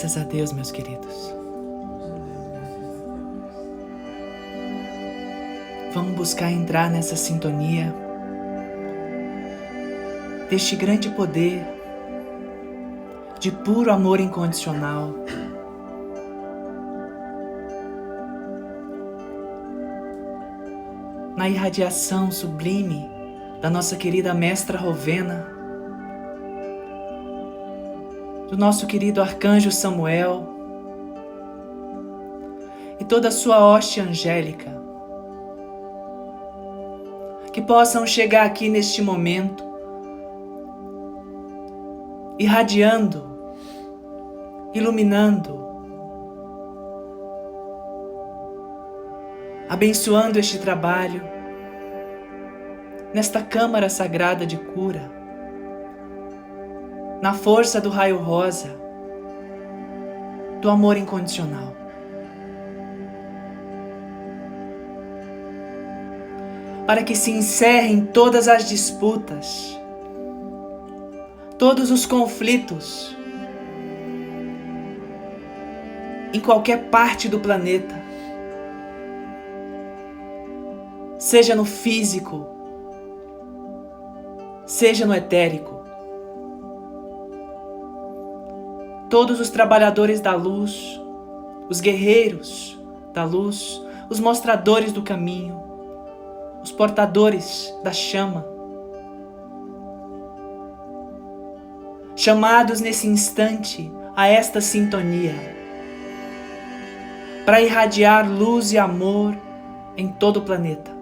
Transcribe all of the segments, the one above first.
Graças a Deus, meus queridos. Vamos buscar entrar nessa sintonia deste grande poder de puro amor incondicional. Na irradiação sublime da nossa querida Mestra Rovena, do nosso querido Arcanjo Samuel e toda a sua hoste angélica, que possam chegar aqui neste momento, irradiando, iluminando, abençoando este trabalho, nesta câmara sagrada de cura na força do raio rosa, do amor incondicional. Para que se encerrem todas as disputas, todos os conflitos, em qualquer parte do planeta, seja no físico, seja no etérico. Todos os trabalhadores da luz, os guerreiros da luz, os mostradores do caminho, os portadores da chama. Chamados nesse instante a esta sintonia, para irradiar luz e amor em todo o planeta.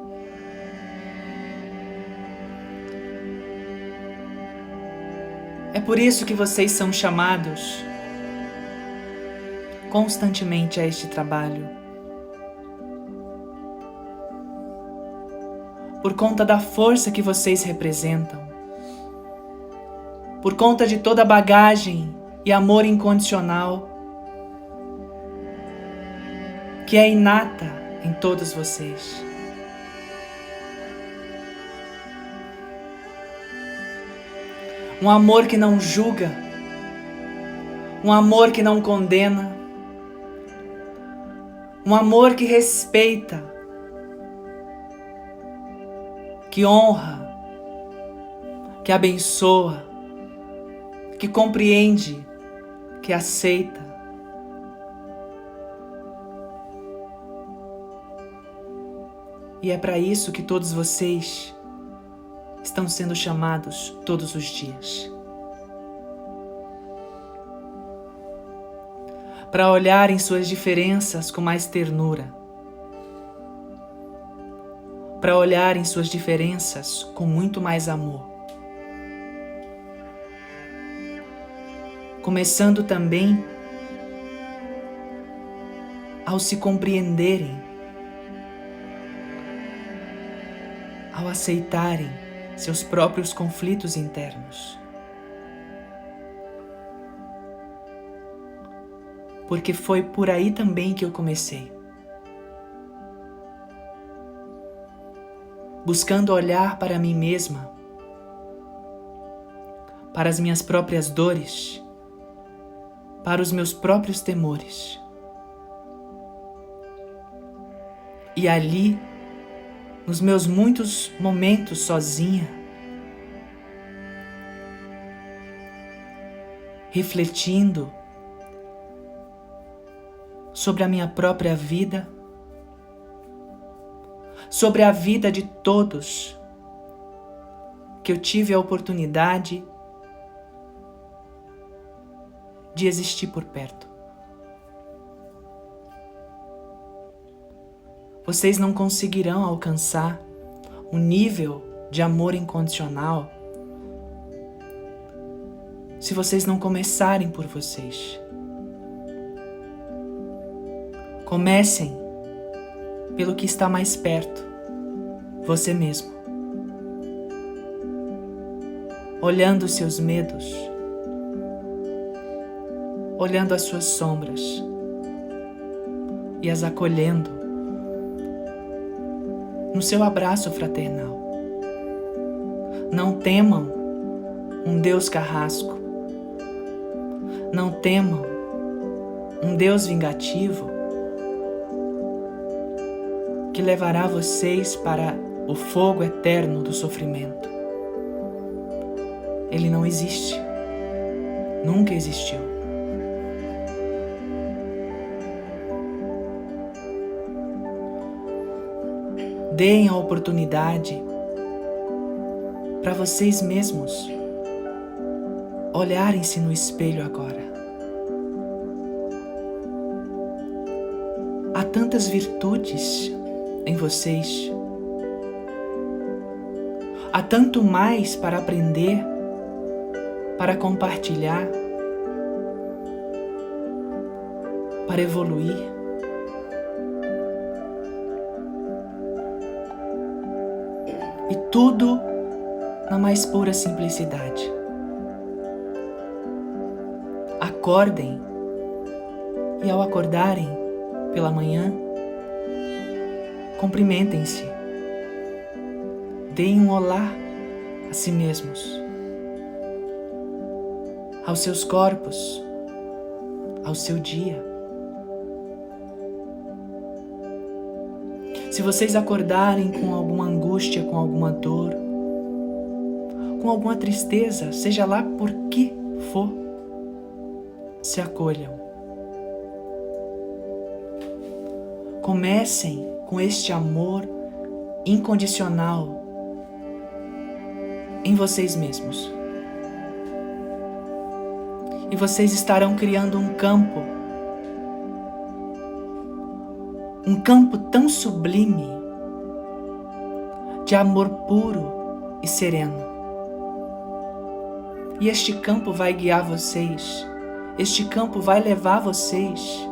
É por isso que vocês são chamados constantemente a este trabalho. Por conta da força que vocês representam, por conta de toda a bagagem e amor incondicional que é inata em todos vocês. Um amor que não julga, um amor que não condena, um amor que respeita, que honra, que abençoa, que compreende, que aceita. E é para isso que todos vocês estão sendo chamados todos os dias. Para olhar em suas diferenças com mais ternura, para olhar em suas diferenças com muito mais amor. Começando também ao se compreenderem, ao aceitarem seus próprios conflitos internos. Porque foi por aí também que eu comecei. Buscando olhar para mim mesma, para as minhas próprias dores, para os meus próprios temores. E ali, nos meus muitos momentos sozinha, refletindo sobre a minha própria vida, sobre a vida de todos que eu tive a oportunidade de existir por perto. Vocês não conseguirão alcançar um nível de amor incondicional se vocês não começarem por vocês. Comecem pelo que está mais perto, você mesmo. Olhando seus medos, olhando as suas sombras e as acolhendo no seu abraço fraternal. Não temam um Deus carrasco. Não temam um Deus vingativo que levará vocês para o fogo eterno do sofrimento. Ele não existe, nunca existiu. Deem a oportunidade para vocês mesmos olharem-se no espelho agora. Há tantas virtudes em vocês. Há tanto mais para aprender, para compartilhar, para evoluir. E tudo na mais pura simplicidade. Acordem e ao acordarem pela manhã, cumprimentem-se. Deem um olá a si mesmos, aos seus corpos, ao seu dia. Se vocês acordarem com alguma angústia, com alguma dor, com alguma tristeza, seja lá por que for, se acolham. Comecem com este amor incondicional em vocês mesmos. E vocês estarão criando um campo, um campo tão sublime de amor puro e sereno. E este campo vai guiar vocês, este campo vai levar vocês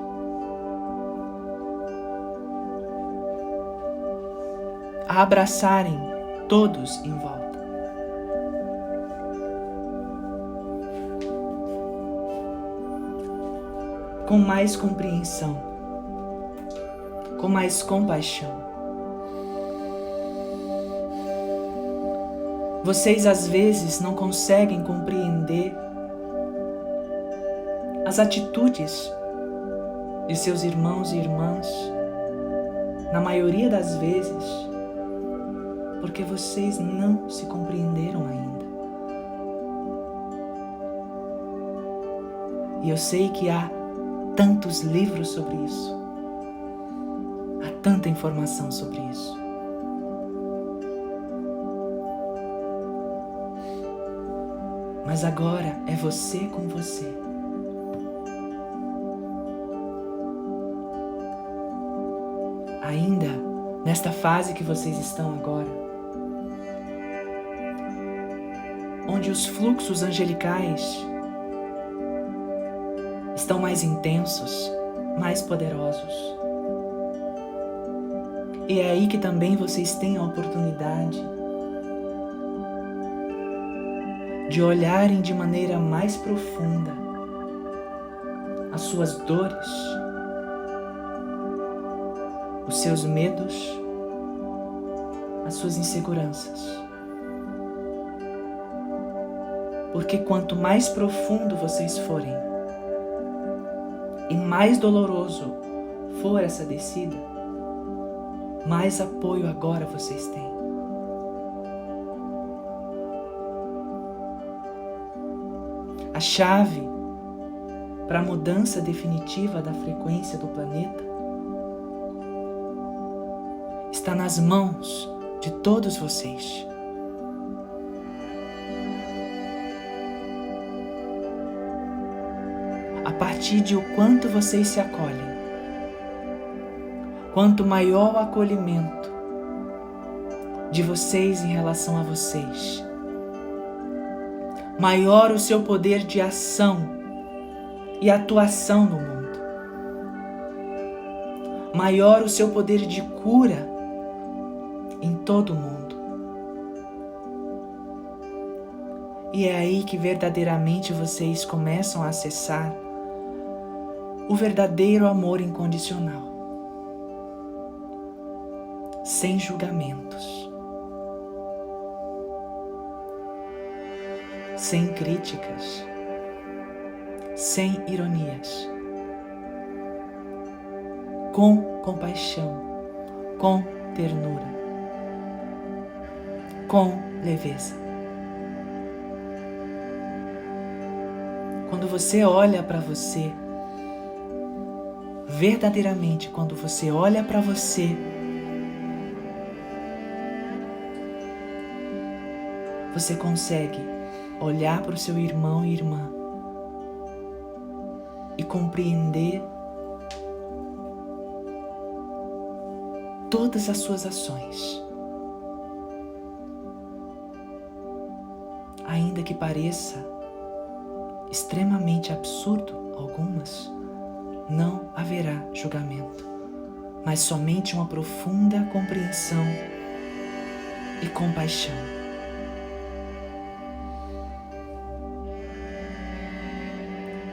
a abraçarem todos em volta. Com mais compreensão, com mais compaixão. Vocês às vezes não conseguem compreender as atitudes de seus irmãos e irmãs, na maioria das vezes, porque vocês não se compreenderam ainda. E eu sei que há tantos livros sobre isso, há tanta informação sobre isso. Mas agora é você com você. Ainda nesta fase que vocês estão agora, onde os fluxos angelicais estão mais intensos, mais poderosos. E é aí que também vocês têm a oportunidade de olharem de maneira mais profunda as suas dores, os seus medos, as suas inseguranças. Porque quanto mais profundo vocês forem e mais doloroso for essa descida, mais apoio agora vocês têm. A chave para a mudança definitiva da frequência do planeta está nas mãos de todos vocês. Partir de o quanto vocês se acolhem, quanto maior o acolhimento de vocês em relação a vocês, maior o seu poder de ação e atuação no mundo. Maior o seu poder de cura em todo o mundo. E é aí que verdadeiramente vocês começam a acessar o verdadeiro amor incondicional, sem julgamentos. sem críticas, sem ironias, com compaixão, com ternura, com leveza. Quando você olha para você, verdadeiramente, quando você olha para você, você consegue olhar para o seu irmão e irmã e compreender todas as suas ações. Ainda que pareça extremamente absurdo algumas, não haverá julgamento, mas somente uma profunda compreensão e compaixão.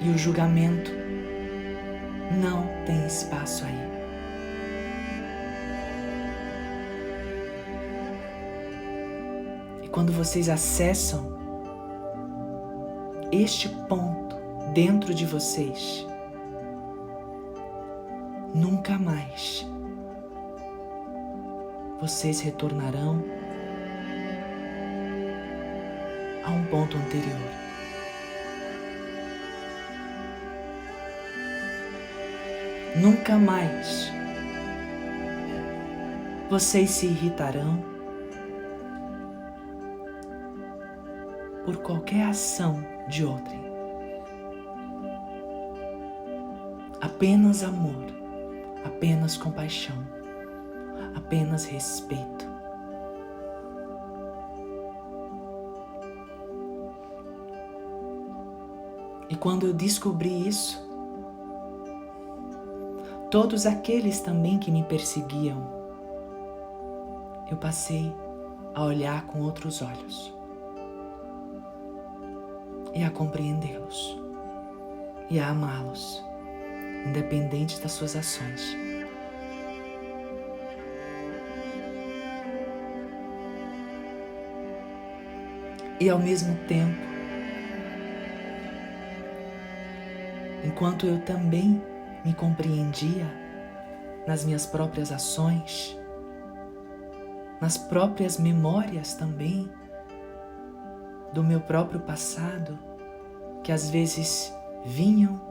E o julgamento não tem espaço aí. E quando vocês acessam este ponto dentro de vocês, nunca mais vocês retornarão a um ponto anterior. Nunca mais vocês se irritarão por qualquer ação de outrem. Apenas amor, apenas compaixão, apenas respeito. E quando eu descobri isso, todos aqueles também que me perseguiam, eu passei a olhar com outros olhos e a compreendê-los e a amá-los, independente das suas ações. E ao mesmo tempo, enquanto eu também me compreendia nas minhas próprias ações, nas próprias memórias também, do meu próprio passado que às vezes vinham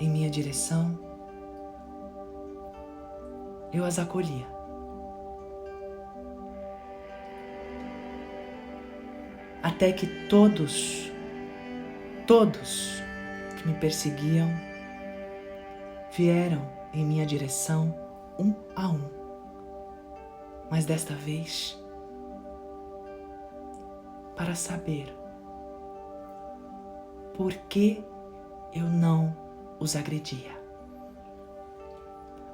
em minha direção, eu as acolhia. Até que todos, todos que me perseguiam vieram em minha direção um a um. Mas desta vez para saber por que eu não os agredia.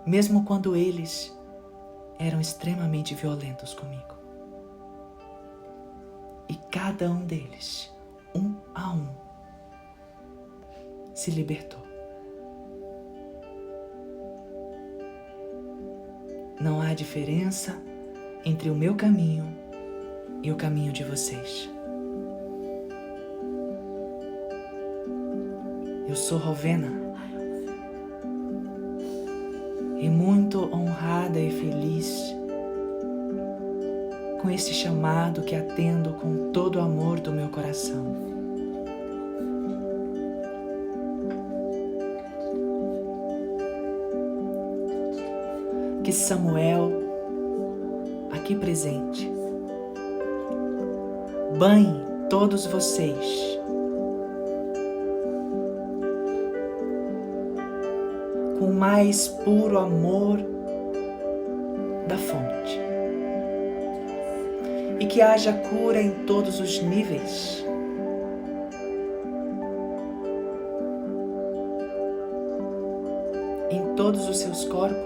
Mesmo quando eles eram extremamente violentos comigo. E cada um deles, um a um, se libertou. Não há diferença entre o meu caminho e o caminho de vocês. Eu sou Rovena feliz com este chamado que atendo com todo o amor do meu coração. Que Samuel, aqui presente, banhe todos vocês com o mais puro amor da fonte. E que haja cura em todos os níveis. Em todos os seus corpos.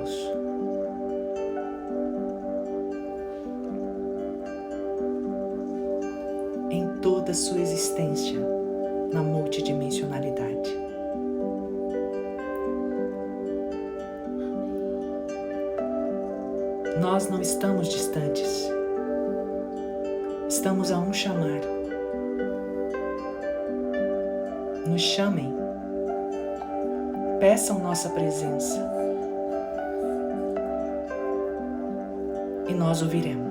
Nós ouviremos.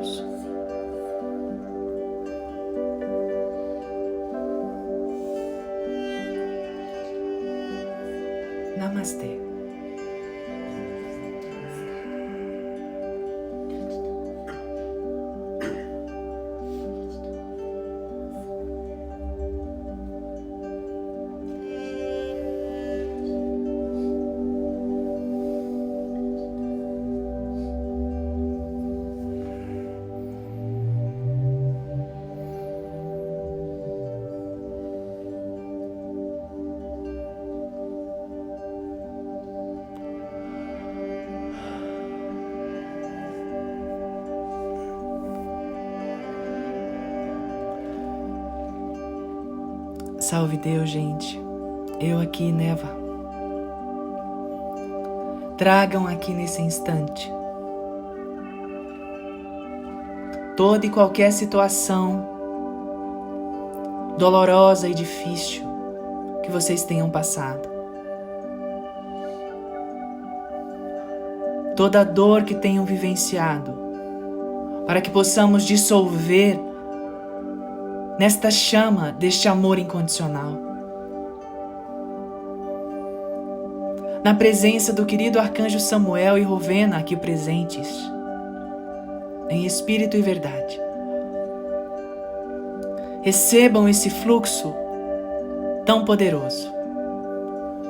Salve Deus, gente. Eu aqui, Neva. Tragam aqui nesse instante toda e qualquer situação dolorosa e difícil que vocês tenham passado. Toda dor que tenham vivenciado, para que possamos dissolver nesta chama deste amor incondicional. Na presença do querido arcanjo Samuel e Rovena aqui presentes, em espírito e verdade. Recebam esse fluxo tão poderoso.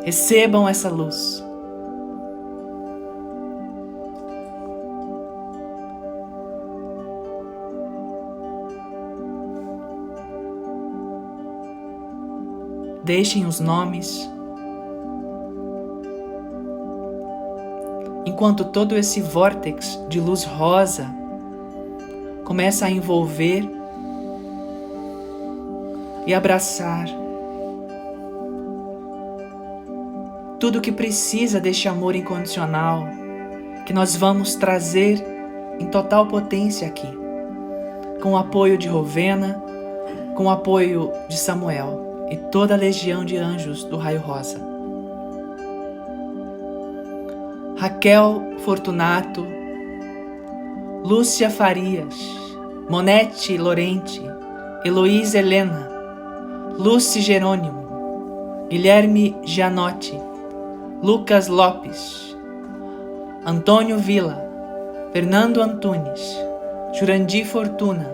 Recebam essa luz. Deixem os nomes. Enquanto todo esse vórtex de luz rosa começa a envolver e abraçar tudo que precisa deste amor incondicional que nós vamos trazer em total potência aqui, com o apoio de Rovena, com o apoio de Samuel e toda a legião de anjos do raio rosa. Raquel Fortunato, Lúcia Farias, Monete Lorente, Heloísa Helena, Lúcia Jerônimo, Guilherme Gianotti, Lucas Lopes, Antônio Vila, Fernando Antunes, Jurandir Fortuna,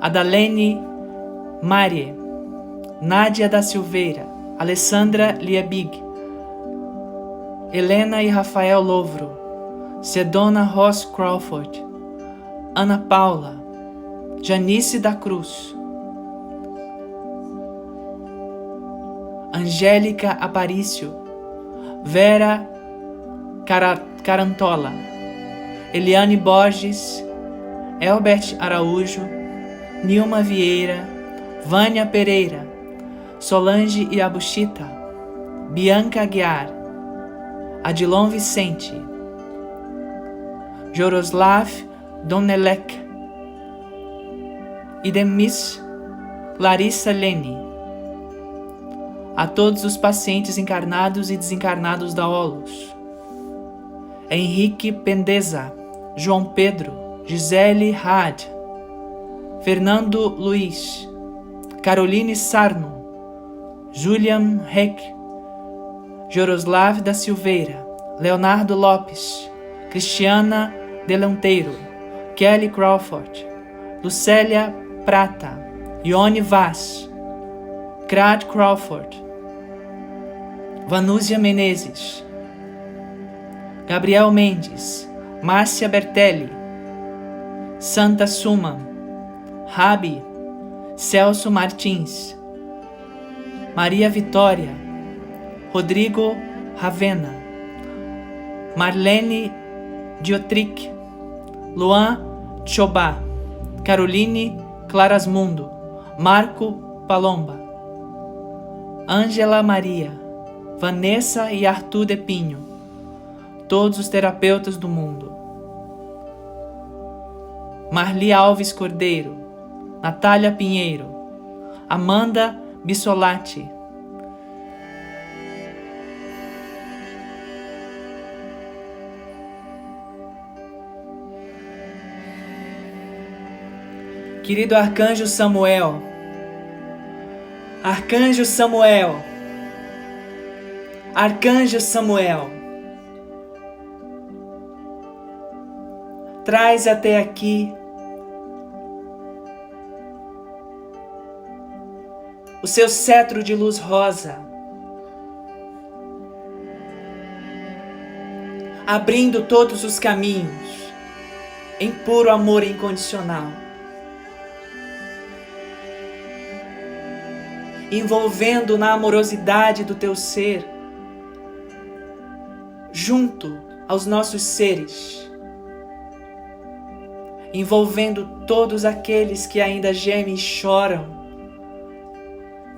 Adalene Marie, Nádia da Silveira, Alessandra Liebig, Helena e Rafael Lovro, Sedona Ross Crawford, Ana Paula, Janice da Cruz, Angélica Aparício, Vera Carantola, Eliane Borges, Elbert Araújo, Nilma Vieira, Vânia Pereira, Solange Iabuchita, Bianca Aguiar, Adilon Vicente, Joroslav Donelek, Idemis Larissa Lene, a todos os pacientes encarnados e desencarnados da Olos, Henrique Pendeza, João Pedro, Gisele Had, Fernando Luiz, Caroline Sarno, Julian Heck, Joroslav da Silveira, Leonardo Lopes, Cristiana Delanteiro, Kelly Crawford, Lucélia Prata, Ione Vaz, Crad Crawford, Vanúzia Menezes, Gabriel Mendes, Márcia Bertelli, Santa Suma, Rabi, Celso Martins, Maria Vitória, Rodrigo Ravena, Marlene Diotric, Luan Chobá, Caroline Clarasmundo, Marco Palomba, Ângela Maria, Vanessa e Arthur de Pinho, todos os terapeutas do mundo. Marli Alves Cordeiro, Natália Pinheiro, Amanda Bissolati. Querido Arcanjo Samuel, Arcanjo Samuel, Arcanjo Samuel, traz até aqui o seu cetro de luz rosa, abrindo todos os caminhos em puro amor incondicional, envolvendo na amorosidade do teu ser, junto aos nossos seres, envolvendo todos aqueles que ainda gemem e choram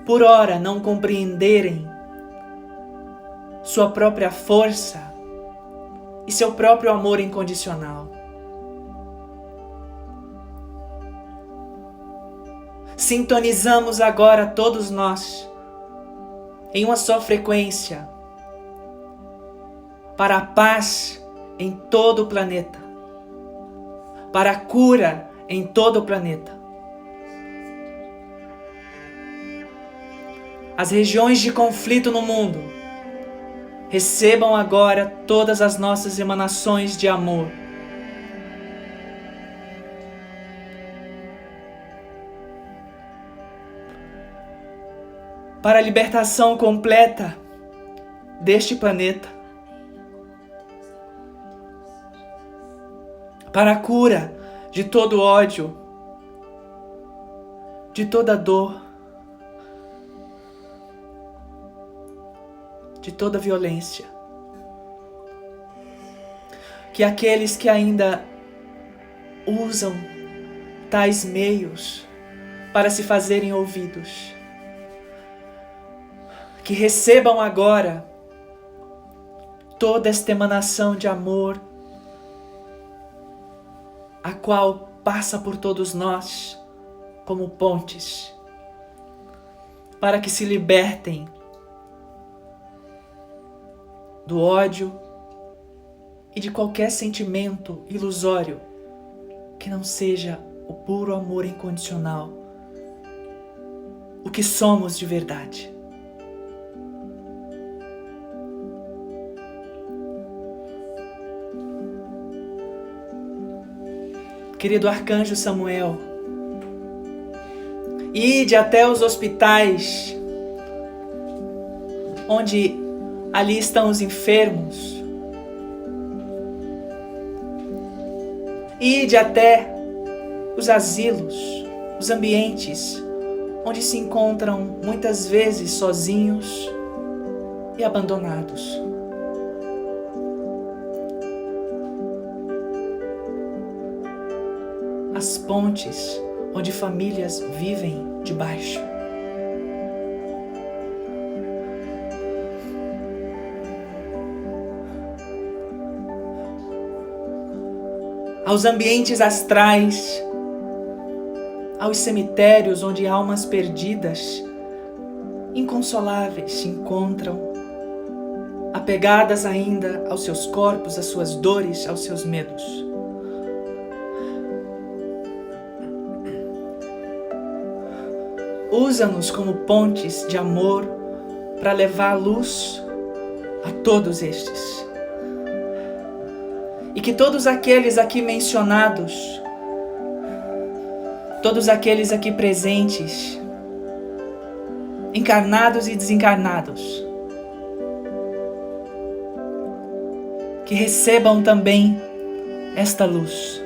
por ora não compreenderem sua própria força e seu próprio amor incondicional. Sintonizamos agora todos nós em uma só frequência para a paz em todo o planeta, para a cura em todo o planeta as regiões de conflito no mundo, recebam agora todas as nossas emanações de amor. Para a libertação completa deste planeta, para a cura de todo ódio, de toda dor, de toda violência. Que aqueles que ainda usam tais meios para se fazerem ouvidos, que recebam agora toda esta emanação de amor, a qual passa por todos nós como pontes, para que se libertem do ódio e de qualquer sentimento ilusório que não seja o puro amor incondicional, o que somos de verdade. Querido arcanjo Samuel, ide até os hospitais onde Ali estão os enfermos. Ide até os asilos, os ambientes onde se encontram muitas vezes sozinhos e abandonados. As pontes onde famílias vivem debaixo. Aos ambientes astrais, aos cemitérios onde almas perdidas, inconsoláveis, se encontram, apegadas ainda aos seus corpos, às suas dores, aos seus medos. Usa-nos como pontes de amor para levar a luz a todos estes e que todos aqueles aqui mencionados, todos aqueles aqui presentes, encarnados e desencarnados, que recebam também esta luz.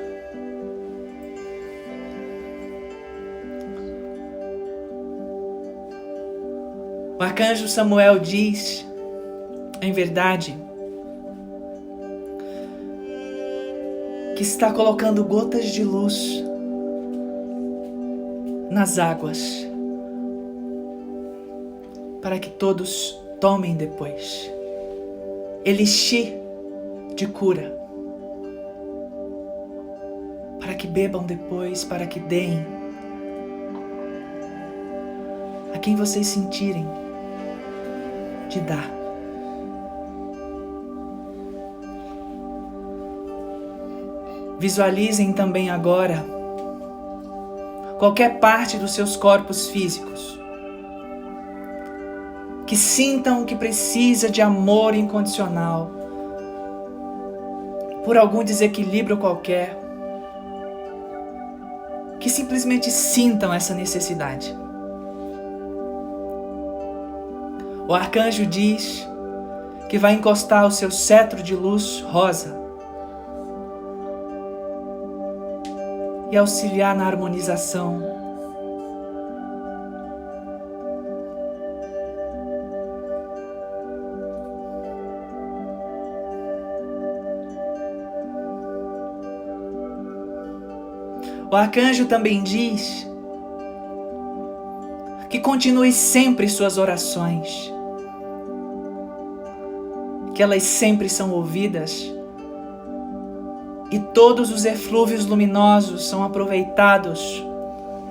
O arcanjo Samuel diz, em verdade, que está colocando gotas de luz nas águas para que todos tomem depois. Elixir de cura para que bebam depois, para que deem a quem vocês sentirem de dar. Visualizem também agora qualquer parte dos seus corpos físicos. Que sintam que precisa de amor incondicional por algum desequilíbrio qualquer. Que simplesmente sintam essa necessidade. O arcanjo diz que vai encostar o seu cetro de luz rosa e auxiliar na harmonização. O arcanjo também diz que continue sempre suas orações, que elas sempre são ouvidas e todos os eflúvios luminosos são aproveitados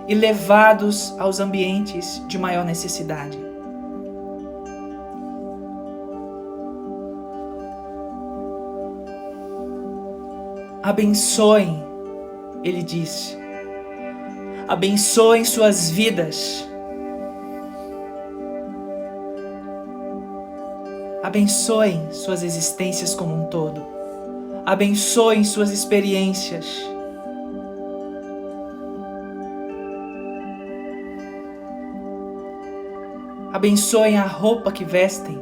e levados aos ambientes de maior necessidade. Abençoem, ele disse, abençoem suas vidas. Abençoem suas existências como um todo abençoem suas experiências. Abençoem a roupa que vestem,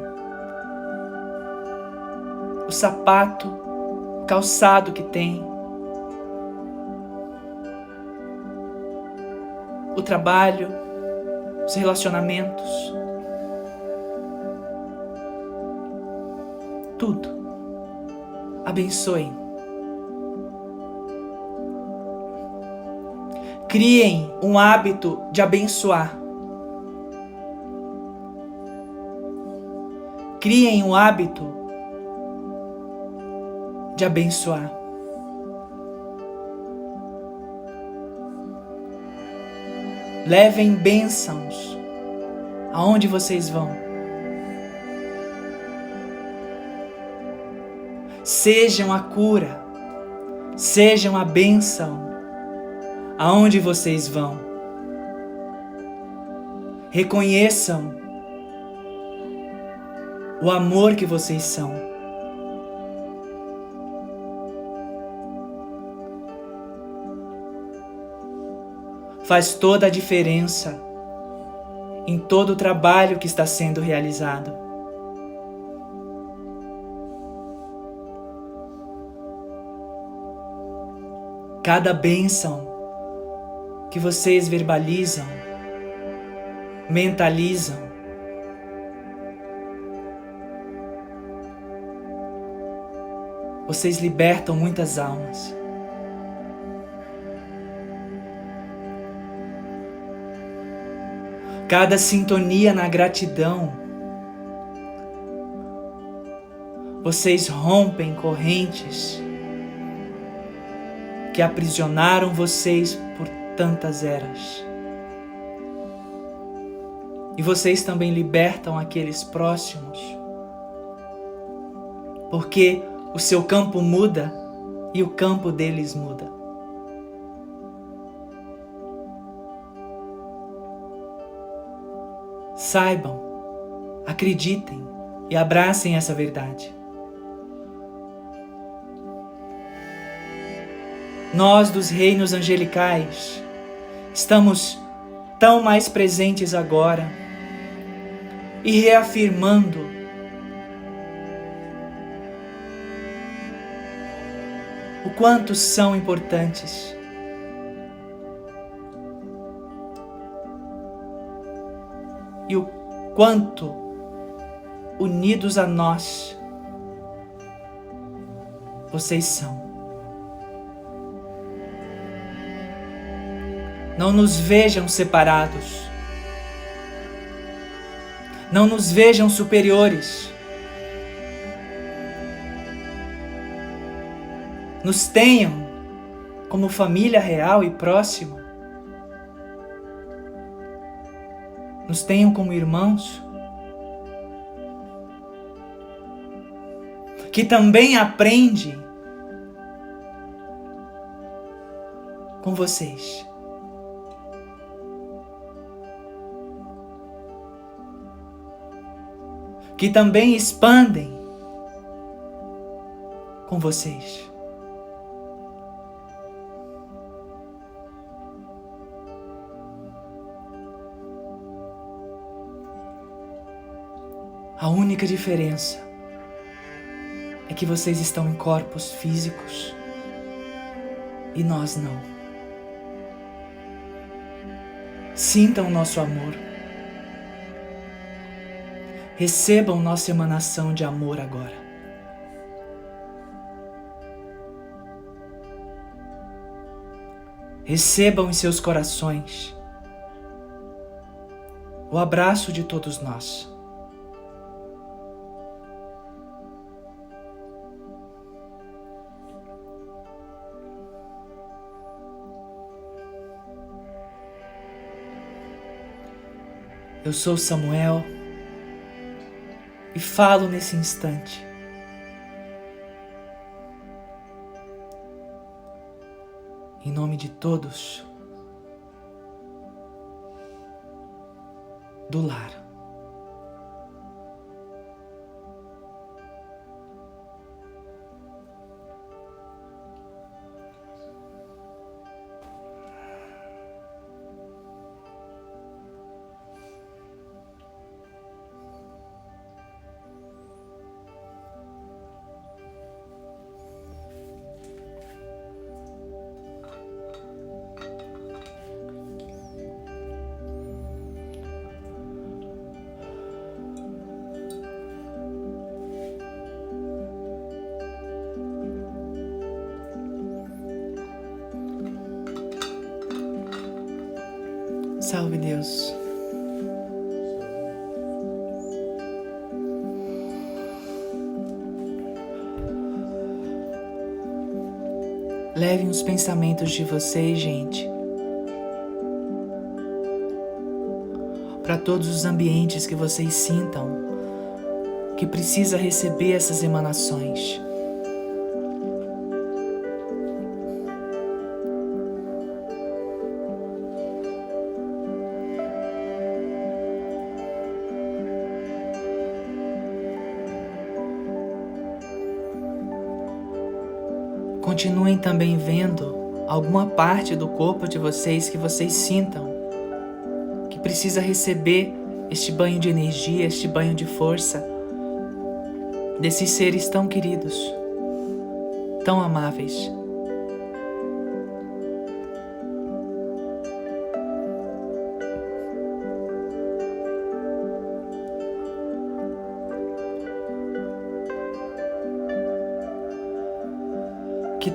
o sapato, o calçado que têm, o trabalho, os relacionamentos, tudo abençoem. Criem um hábito de abençoar. Criem um hábito de abençoar. Levem bênçãos aonde vocês vão. Sejam a cura, sejam a bênção aonde vocês vão. Reconheçam o amor que vocês são. Faz toda a diferença em todo o trabalho que está sendo realizado. Cada bênção que vocês verbalizam, mentalizam, vocês libertam muitas almas. Cada sintonia na gratidão, vocês rompem correntes que aprisionaram vocês por tantas eras. E vocês também libertam aqueles próximos, porque o seu campo muda e o campo deles muda. Saibam, acreditem e abracem essa verdade. Nós dos reinos angelicais estamos tão mais presentes agora e reafirmando o quanto são importantes. E o quanto unidos a nós vocês são. Não nos vejam separados. Não nos vejam superiores. Nos tenham como família real e próxima. Nos tenham como irmãos. Que também aprende com vocês. Que também expandem com vocês. A única diferença é que vocês estão em corpos físicos e nós não. Sintam nosso amor. Recebam nossa emanação de amor agora. Recebam em seus corações o abraço de todos nós. Eu sou Samuel e falo nesse instante. Em nome de todos do lar. Pensamentos de vocês, gente, para todos os ambientes que vocês sintam que precisa receber essas emanações. Continuem também vendo alguma parte do corpo de vocês que vocês sintam que precisa receber este banho de energia, este banho de força desses seres tão queridos, tão amáveis.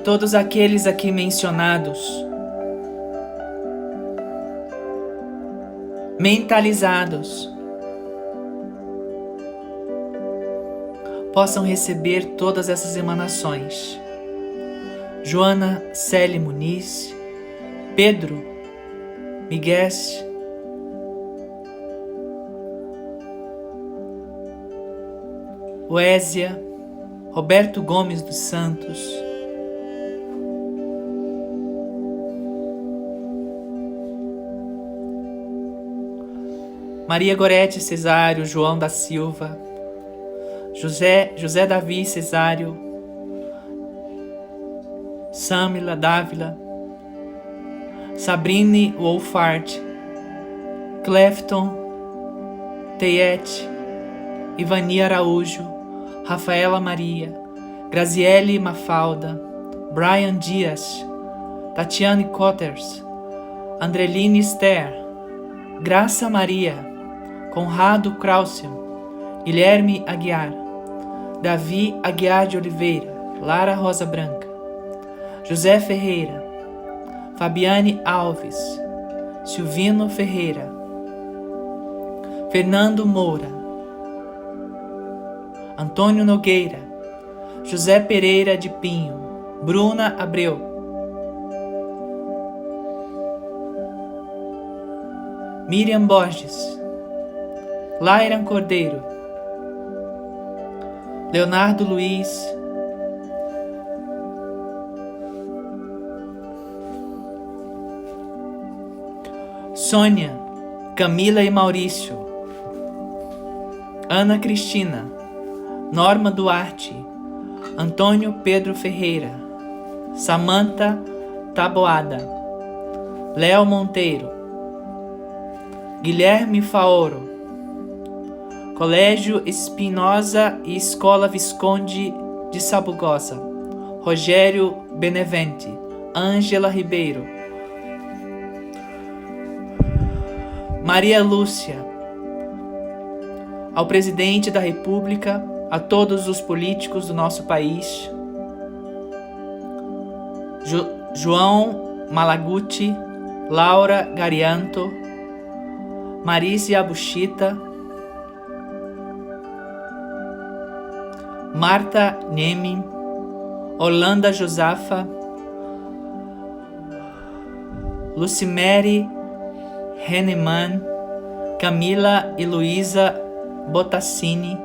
Todos aqueles aqui mencionados, mentalizados, possam receber todas essas emanações. Joana Celi Muniz, Pedro Miguel, Oésia, Roberto Gomes dos Santos, Maria Gorete Cesário, João da Silva, José, José Davi Cesário, Samila Dávila, Sabrine Wolfart, Clefton Teiete, Ivani Araújo, Rafaela Maria, Graziele Mafalda, Brian Dias, Tatiane Cotters, Andreline Ster, Graça Maria, Conrado Krausen, Guilherme Aguiar, Davi Aguiar de Oliveira, Lara Rosa Branca, José Ferreira, Fabiane Alves, Silvino Ferreira, Fernando Moura, Antônio Nogueira, José Pereira de Pinho, Bruna Abreu, Miriam Borges, Lairan Cordeiro, Leonardo Luiz, Sônia, Camila e Maurício, Ana Cristina, Norma Duarte, Antônio Pedro Ferreira, Samantha Taboada, Léo Monteiro, Guilherme Faoro, Colégio Espinosa e Escola Visconde de Sabugosa, Rogério Benevente, Ângela Ribeiro, Maria Lúcia, ao presidente da República, a todos os políticos do nosso país, jo João Malaguti, Laura Garianto, Marise Abuchita, Marta Nemi, Holanda Josafa, Lucimere Hennemann, Camila e Luísa Botassini,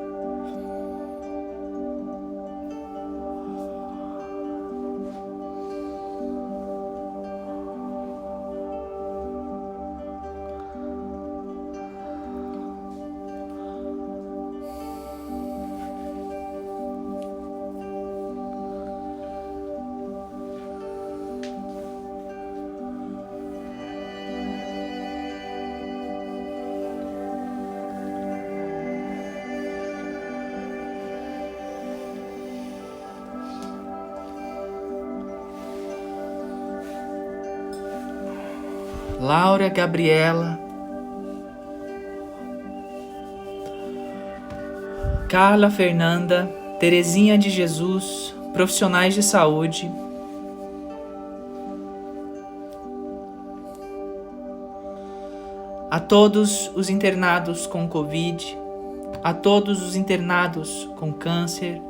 Laura Gabriela, Carla Fernanda, Terezinha de Jesus, profissionais de saúde, a todos os internados com Covid, a todos os internados com câncer,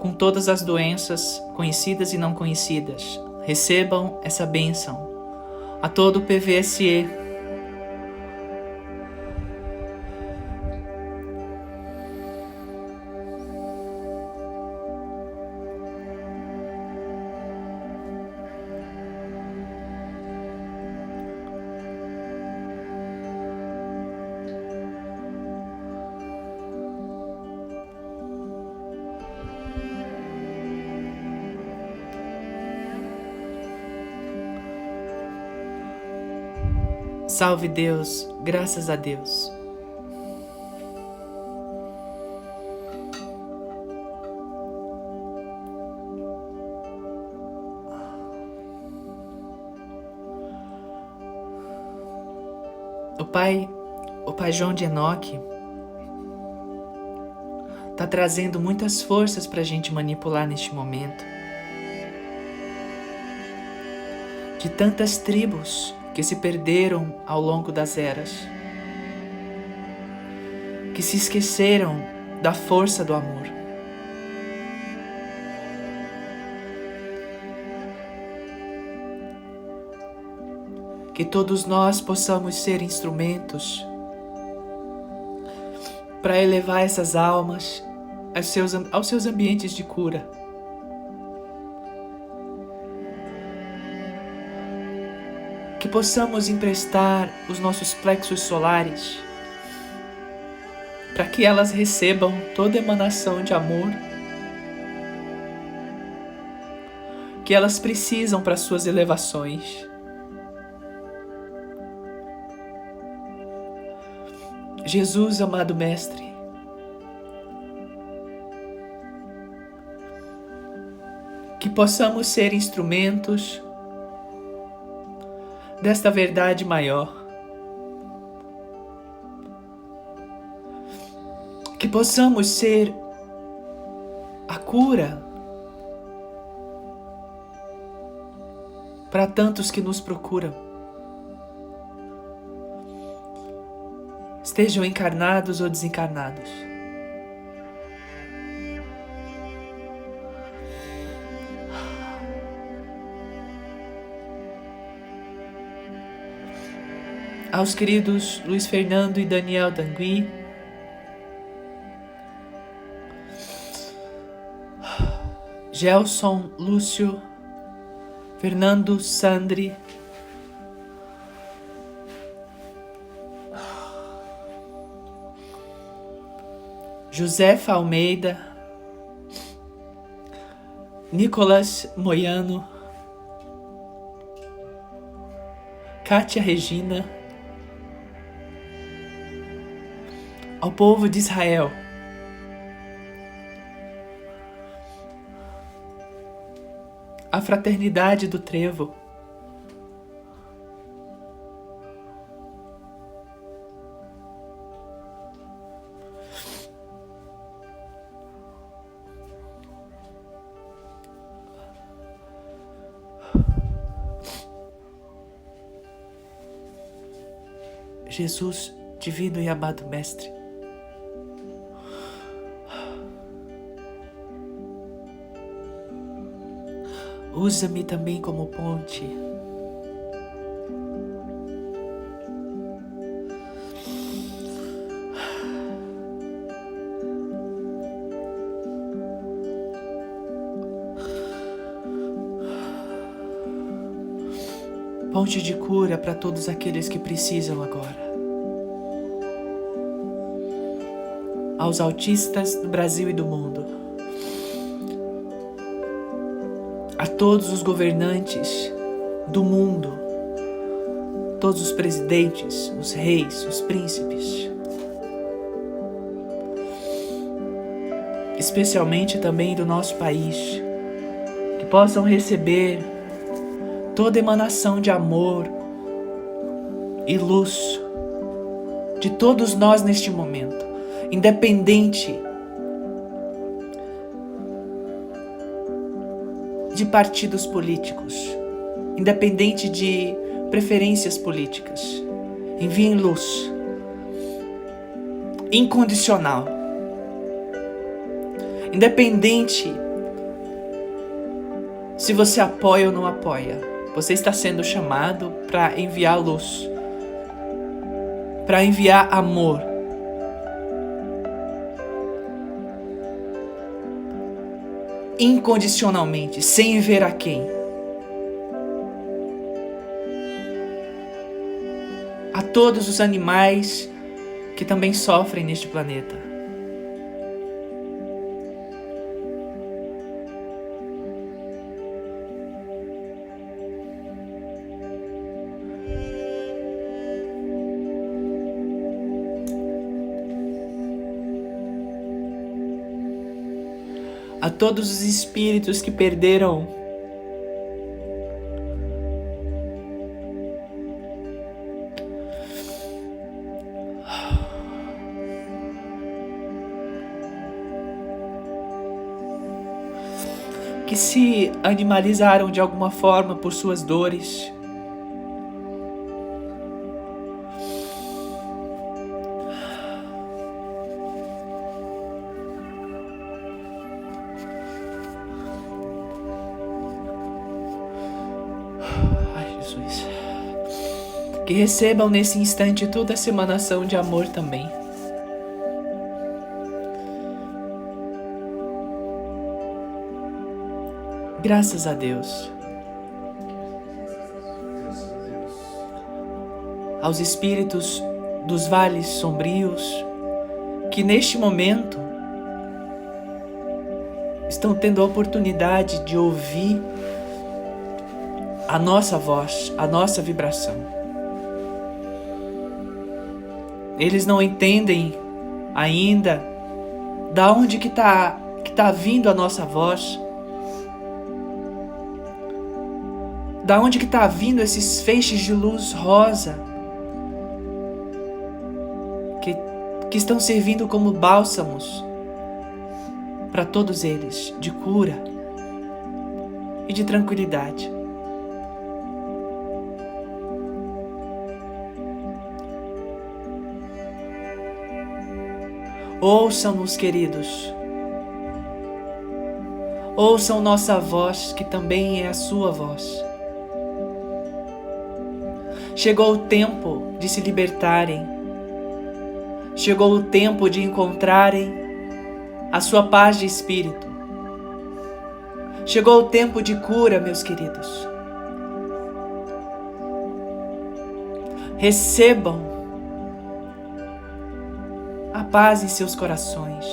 com todas as doenças conhecidas e não conhecidas, recebam essa bênção a todo o PVSE. Salve Deus, graças a Deus. O pai, o pai João de Enoque, está trazendo muitas forças para a gente manipular neste momento. De tantas tribos que se perderam ao longo das eras, que se esqueceram da força do amor. Que todos nós possamos ser instrumentos para elevar essas almas aos seus, aos seus ambientes de cura. Que possamos emprestar os nossos plexos solares para que elas recebam toda emanação de amor que elas precisam para suas elevações. Jesus, amado Mestre, que possamos ser instrumentos desta verdade maior. Que possamos ser a cura para tantos que nos procuram. Estejam encarnados ou desencarnados. Aos queridos Luiz Fernando e Daniel Dangui, Gelson Lúcio, Fernando Sandri, Josefa Almeida, Nicolas Moiano, Kátia Regina, ao povo de Israel. A fraternidade do trevo. Jesus, divino e amado Mestre. Usa-me também como ponte. Ponte de cura para todos aqueles que precisam agora. aos autistas do Brasil e do mundo, a todos os governantes do mundo, todos os presidentes, os reis, os príncipes, especialmente também do nosso país, que possam receber toda emanação de amor e luz de todos nós neste momento independente partidos políticos, independente de preferências políticas. Enviem luz incondicional, independente se você apoia ou não apoia. Você está sendo chamado para enviar luz, para enviar amor, incondicionalmente, sem ver a quem. A todos os animais que também sofrem neste planeta. Todos os espíritos que perderam que se animalizaram de alguma forma por suas dores. Recebam nesse instante toda essa emanação de amor também. Graças a Deus. Aos espíritos dos vales sombrios que neste momento estão tendo a oportunidade de ouvir a nossa voz, a nossa vibração. Eles não entendem ainda da onde que está que tá vindo a nossa voz. Da onde que está vindo esses feixes de luz rosa que, que estão servindo como bálsamos para todos eles de cura e de tranquilidade. Ouçam-nos, queridos. Ouçam nossa voz, que também é a sua voz. Chegou o tempo de se libertarem. Chegou o tempo de encontrarem a sua paz de espírito. Chegou o tempo de cura, meus queridos. Recebam paz em seus corações.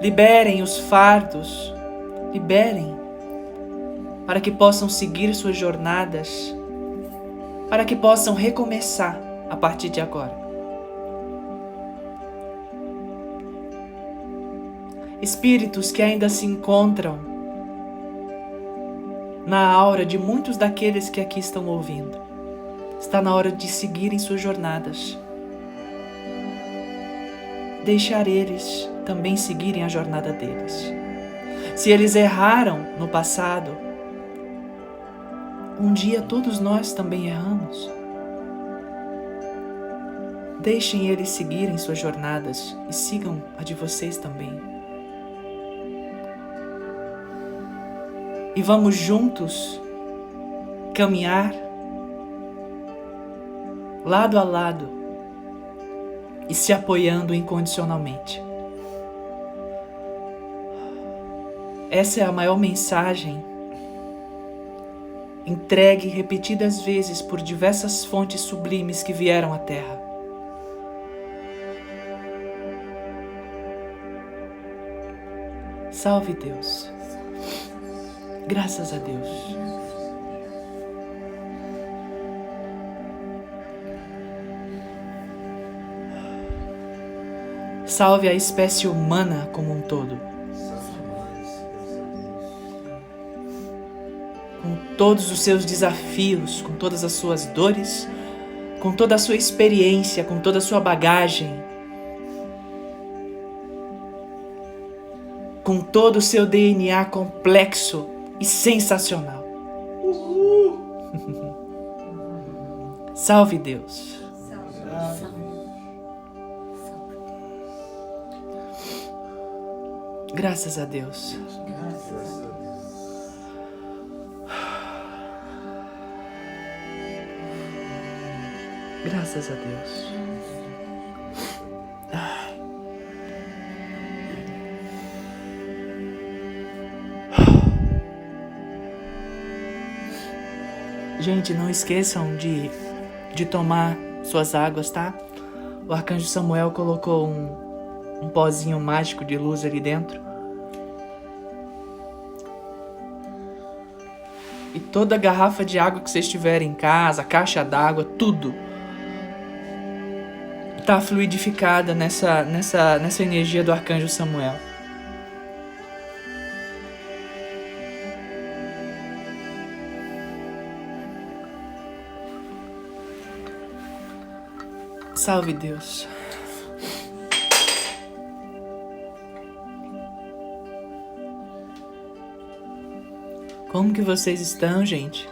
Liberem os fardos, liberem, para que possam seguir suas jornadas, para que possam recomeçar a partir de agora. Espíritos que ainda se encontram na aura de muitos daqueles que aqui estão ouvindo. Está na hora de seguirem suas jornadas. Deixar eles também seguirem a jornada deles. Se eles erraram no passado, um dia todos nós também erramos. Deixem eles seguirem suas jornadas e sigam a de vocês também. E vamos juntos caminhar lado a lado e se apoiando incondicionalmente. Essa é a maior mensagem entregue repetidas vezes por diversas fontes sublimes que vieram à Terra. Salve Deus. Graças a Deus. Salve a espécie humana como um todo. Com todos os seus desafios, com todas as suas dores, com toda a sua experiência, com toda a sua bagagem, com todo o seu DNA complexo e sensacional. Salve Deus. Graças a Deus. Graças a Deus. Gente, não esqueçam de, de tomar suas águas, tá? O arcanjo Samuel colocou um, um pozinho mágico de luz ali dentro. Toda garrafa de água que vocês tiverem em casa, caixa d'água, tudo tá fluidificada nessa, nessa, nessa energia do arcanjo Samuel. Salve Deus. Como que vocês estão, gente?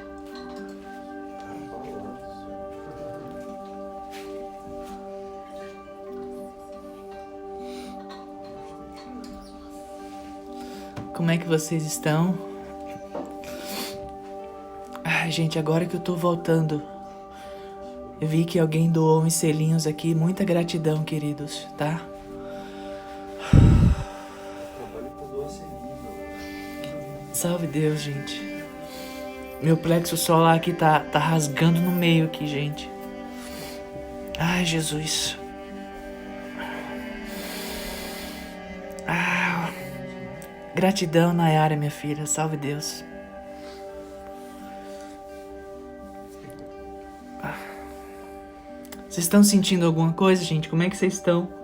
Como é que vocês estão? Ai, gente, agora que eu tô voltando, eu vi que alguém doou uns selinhos aqui. Muita gratidão, queridos, tá? Salve Deus, gente. Meu plexo solar aqui tá, tá rasgando no meio aqui, gente. Ai, Jesus. Ah, gratidão, Nayara, minha filha. Salve Deus. Ah. Vocês estão sentindo alguma coisa, gente? Como é que vocês estão?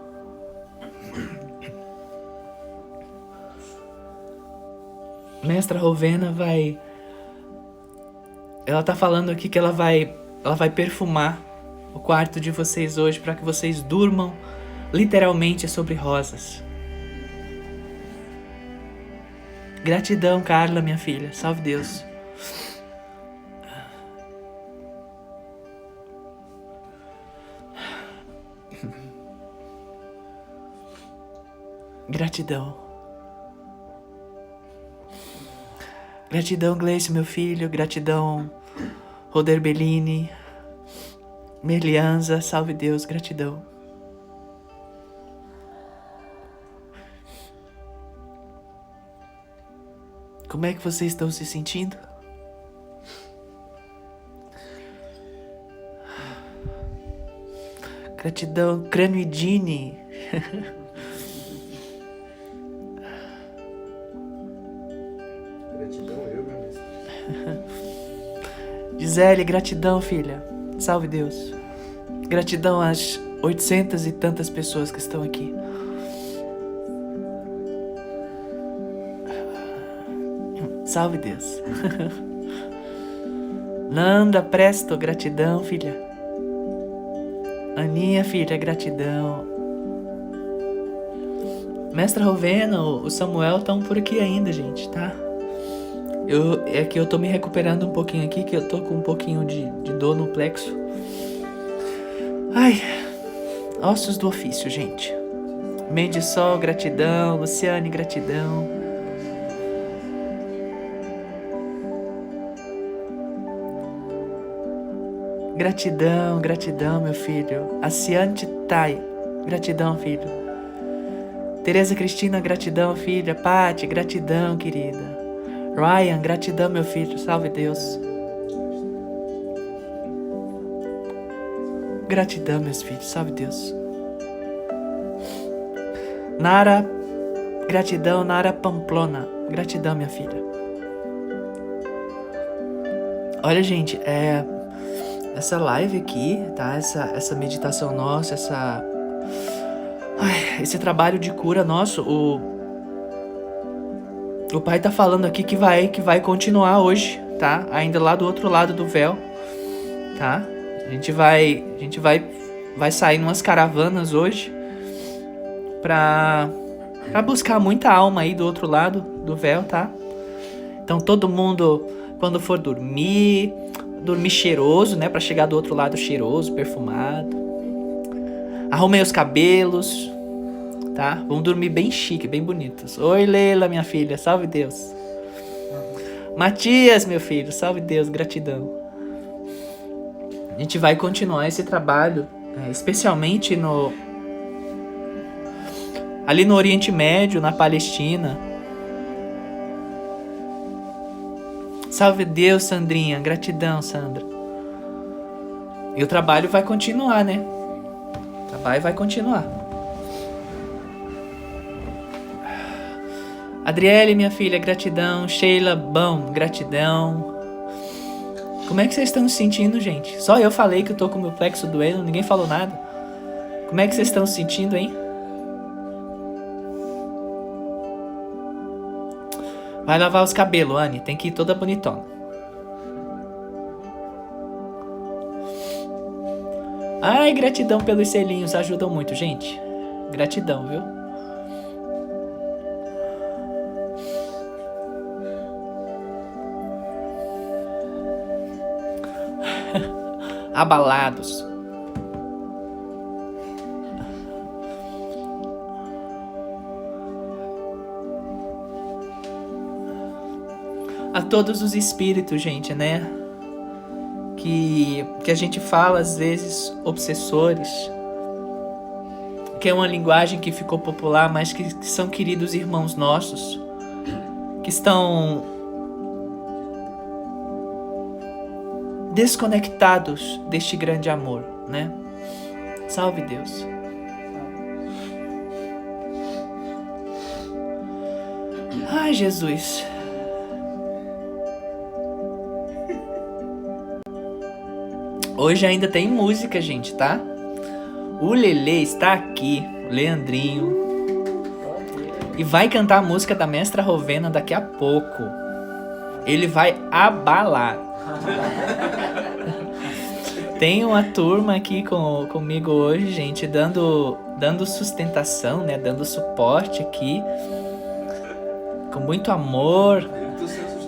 Mestra Rovena vai ela tá falando aqui que ela vai ela vai perfumar o quarto de vocês hoje para que vocês durmam literalmente sobre rosas. Gratidão, Carla, minha filha. Salve Deus. Gratidão. Gratidão, Gleice, meu filho. Gratidão, Roder Bellini. Melianza, salve Deus, gratidão. Como é que vocês estão se sentindo? Gratidão, Cranoidine. Gratidão Gisele, gratidão, filha. Salve Deus. Gratidão às oitocentas e tantas pessoas que estão aqui. Salve Deus. Nanda, presto, gratidão, filha. Aninha, filha, gratidão. Mestra Rovena, o Samuel estão por aqui ainda, gente, tá? Eu, é que eu tô me recuperando um pouquinho aqui, que eu tô com um pouquinho de, de dor no plexo. Ai, ossos do ofício, gente. Meio Sol, gratidão. Luciane, gratidão. Gratidão, gratidão, meu filho. Aciante Tai, gratidão, filho. Tereza Cristina, gratidão, filha. Pati, gratidão, querida. Ryan, gratidão, meu filho. Salve Deus. Gratidão, meus filhos. Salve Deus. Nara, gratidão, Nara Pamplona. Gratidão, minha filha. Olha, gente, é essa live aqui, tá? Essa, essa meditação nossa, essa. Ai, esse trabalho de cura nosso, o. O pai tá falando aqui que vai, que vai continuar hoje, tá? Ainda lá do outro lado do véu, tá? A gente vai, a gente vai, vai sair numas caravanas hoje pra, pra buscar muita alma aí do outro lado do véu, tá? Então todo mundo, quando for dormir, dormir cheiroso, né? Para chegar do outro lado cheiroso, perfumado. Arrumei os cabelos, tá? Vamos dormir bem chique, bem bonitos. Oi, Leila, minha filha, salve Deus. Matias, meu filho, salve Deus, gratidão. A gente vai continuar esse trabalho, é, especialmente no ali no Oriente Médio, na Palestina, Salve Deus, Sandrinha. Gratidão, Sandra. E o trabalho vai continuar, né? O trabalho vai continuar. Adriele, minha filha, gratidão. Sheila, bom, gratidão. Como é que vocês estão se sentindo, gente? Só eu falei que eu tô com o meu plexo doendo, ninguém falou nada. Como é que vocês estão se sentindo, hein? Vai lavar os cabelos, Anne. Tem que ir toda bonitona. Ai, gratidão pelos selinhos. Ajudam muito, gente. Gratidão, viu? Abalados. a todos os espíritos, gente, né? Que, que a gente fala às vezes obsessores, que é uma linguagem que ficou popular, mas que, que são queridos irmãos nossos, que estão desconectados deste grande amor, né? Salve Deus. Ai, Jesus. Hoje ainda tem música, gente, tá? O Lele está aqui, o Leandrinho. E vai cantar a música da Mestra Rovena daqui a pouco. Ele vai abalar. tem uma turma aqui com, comigo hoje, gente, dando, dando sustentação, né? Dando suporte aqui. Com muito amor. Eu tô sendo aqui.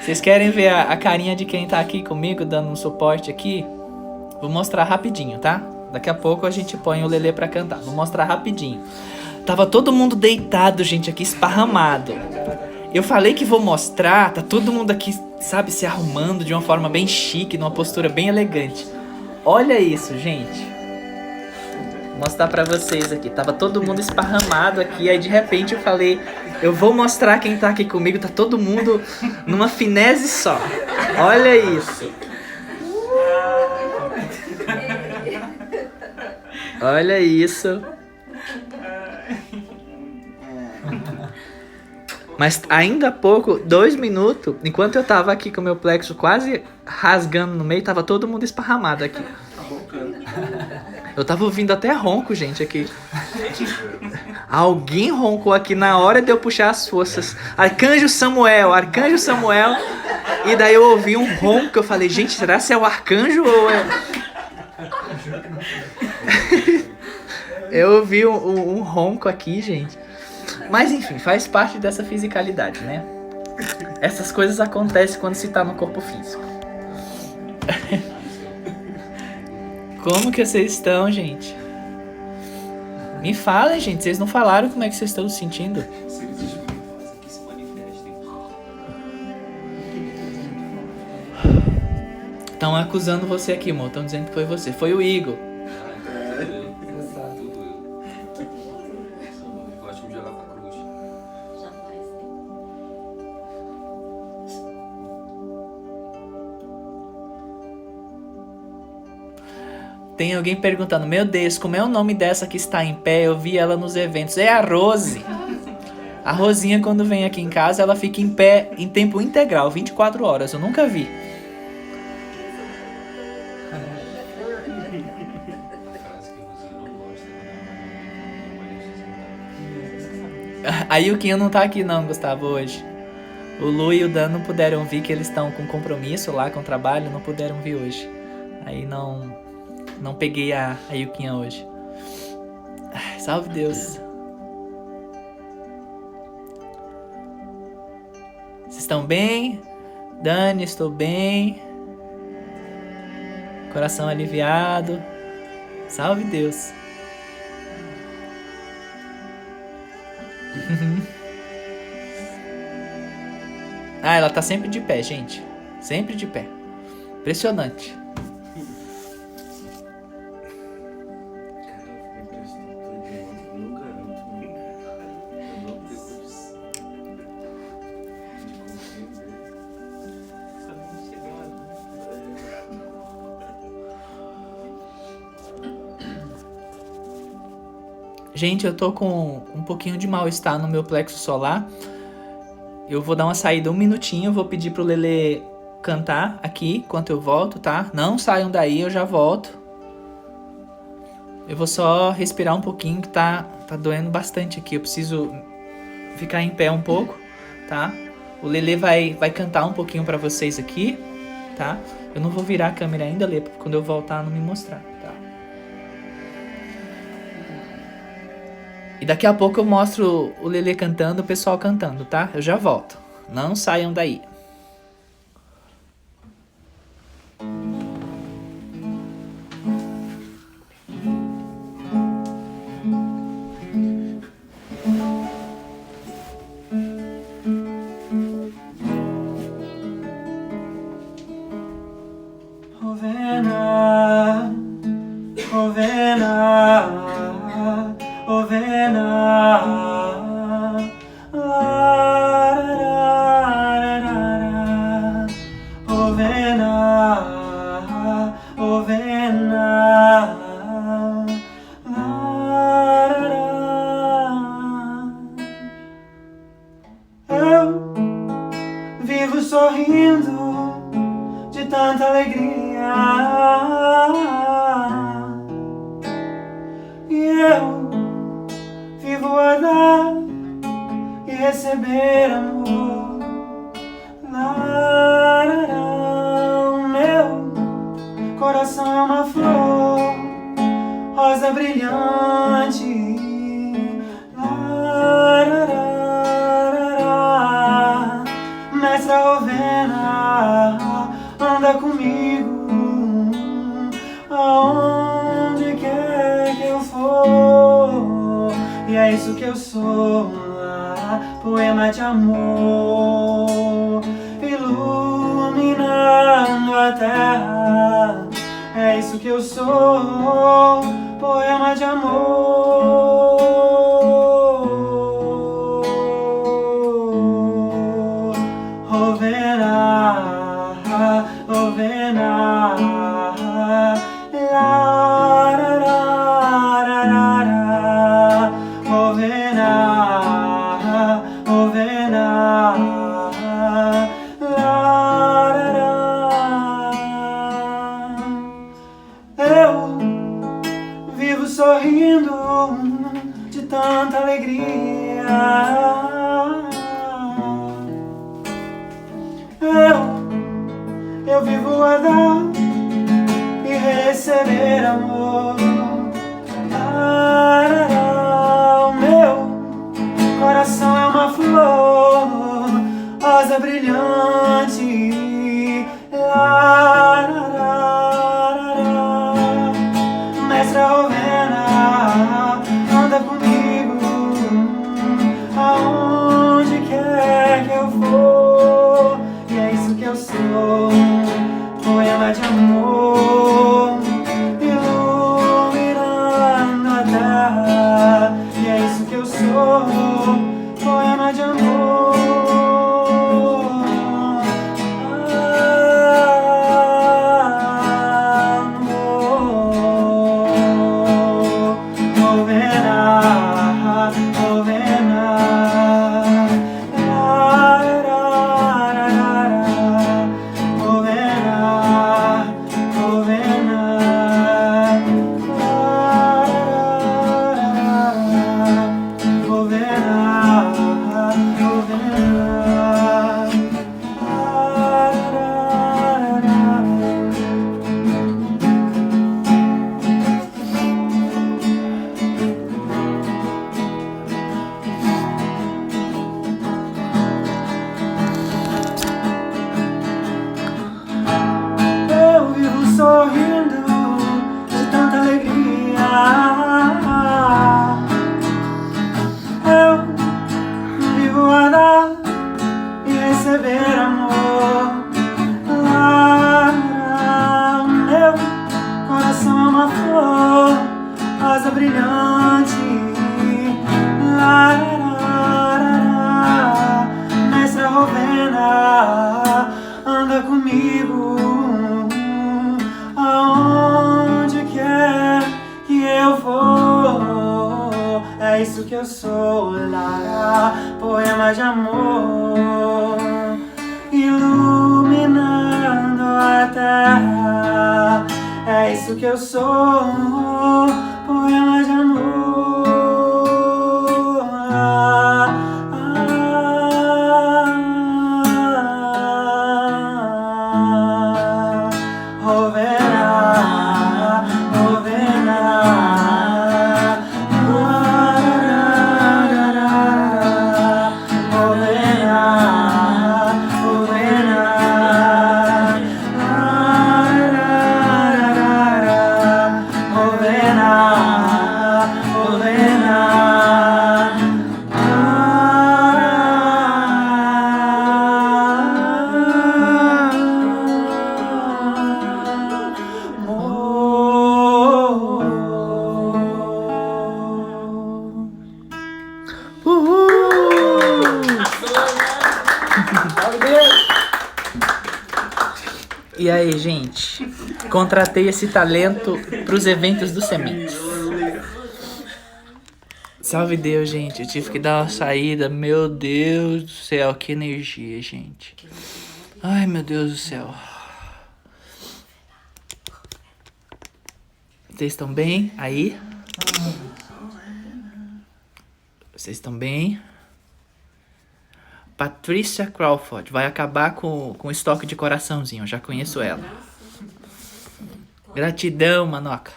Vocês querem ver a, a, carinha de quem tá aqui comigo dando um suporte aqui? Vou mostrar rapidinho, tá? Daqui a pouco a gente põe o Lelê pra cantar. Vou mostrar rapidinho. Tava todo mundo deitado, gente, aqui esparramado. Eu falei que vou mostrar, tá todo mundo aqui, sabe, se arrumando de uma forma bem chique, numa postura bem elegante. Olha isso, gente. Vou mostrar pra vocês aqui. Tava todo mundo esparramado aqui, aí de repente eu falei, eu vou mostrar quem tá aqui comigo, tá todo mundo numa finese só. Olha isso. Olha isso. Mas ainda há pouco, dois minutos, enquanto eu tava aqui com o meu plexo quase rasgando no meio, tava todo mundo esparramado aqui. Eu tava ouvindo até ronco, gente, aqui. Alguém roncou aqui na hora de eu puxar as forças. Arcanjo Samuel, Arcanjo Samuel. E daí eu ouvi um ronco, eu falei, gente, será que é o arcanjo ou é... eu ouvi um, um, um ronco aqui, gente. Mas enfim, faz parte dessa fisicalidade, né? Essas coisas acontecem quando se tá no corpo físico. Como que vocês estão, gente? Me falem, gente. Vocês não falaram como é que vocês estão se sentindo? Estão acusando você aqui, amor. Estão dizendo que foi você. Foi o Igor. Tem alguém perguntando: Meu Deus, como é o nome dessa que está em pé? Eu vi ela nos eventos. É a Rose. A Rosinha, quando vem aqui em casa, ela fica em pé em tempo integral, 24 horas. Eu nunca vi. A Yukinha não tá aqui não, Gustavo, hoje. O Lu e o Dan não puderam vir, que eles estão com compromisso lá com o trabalho, não puderam vir hoje. Aí não não peguei a, a Yukinha hoje. Ai, salve Deus. Vocês estão bem? Dani, estou bem. Coração aliviado. Salve Deus. ah, ela tá sempre de pé, gente. Sempre de pé. Impressionante. Gente, eu tô com um pouquinho de mal-estar no meu plexo solar. Eu vou dar uma saída um minutinho, vou pedir pro Lele cantar aqui enquanto eu volto, tá? Não saiam daí, eu já volto. Eu vou só respirar um pouquinho que tá, tá doendo bastante aqui. Eu preciso ficar em pé um pouco, tá? O Lele vai, vai cantar um pouquinho para vocês aqui, tá? Eu não vou virar a câmera ainda, Lele, porque quando eu voltar não me mostrar. E daqui a pouco eu mostro o Lele cantando, o pessoal cantando, tá? Eu já volto. Não saiam daí. anda comigo aonde quer que eu for. E é isso que eu sou, ah, poema de amor, iluminando a terra. É isso que eu sou, poema de amor. isso que eu sou, poema de amor. Contratei esse talento para os eventos do Sementes. Salve Deus, gente. Eu tive que dar uma saída. Meu Deus do céu, que energia, gente. Ai, meu Deus do céu. Vocês estão bem aí? Vocês estão bem? Patricia Crawford vai acabar com, com o estoque de coraçãozinho. Eu já conheço ela. Gratidão, Manoca.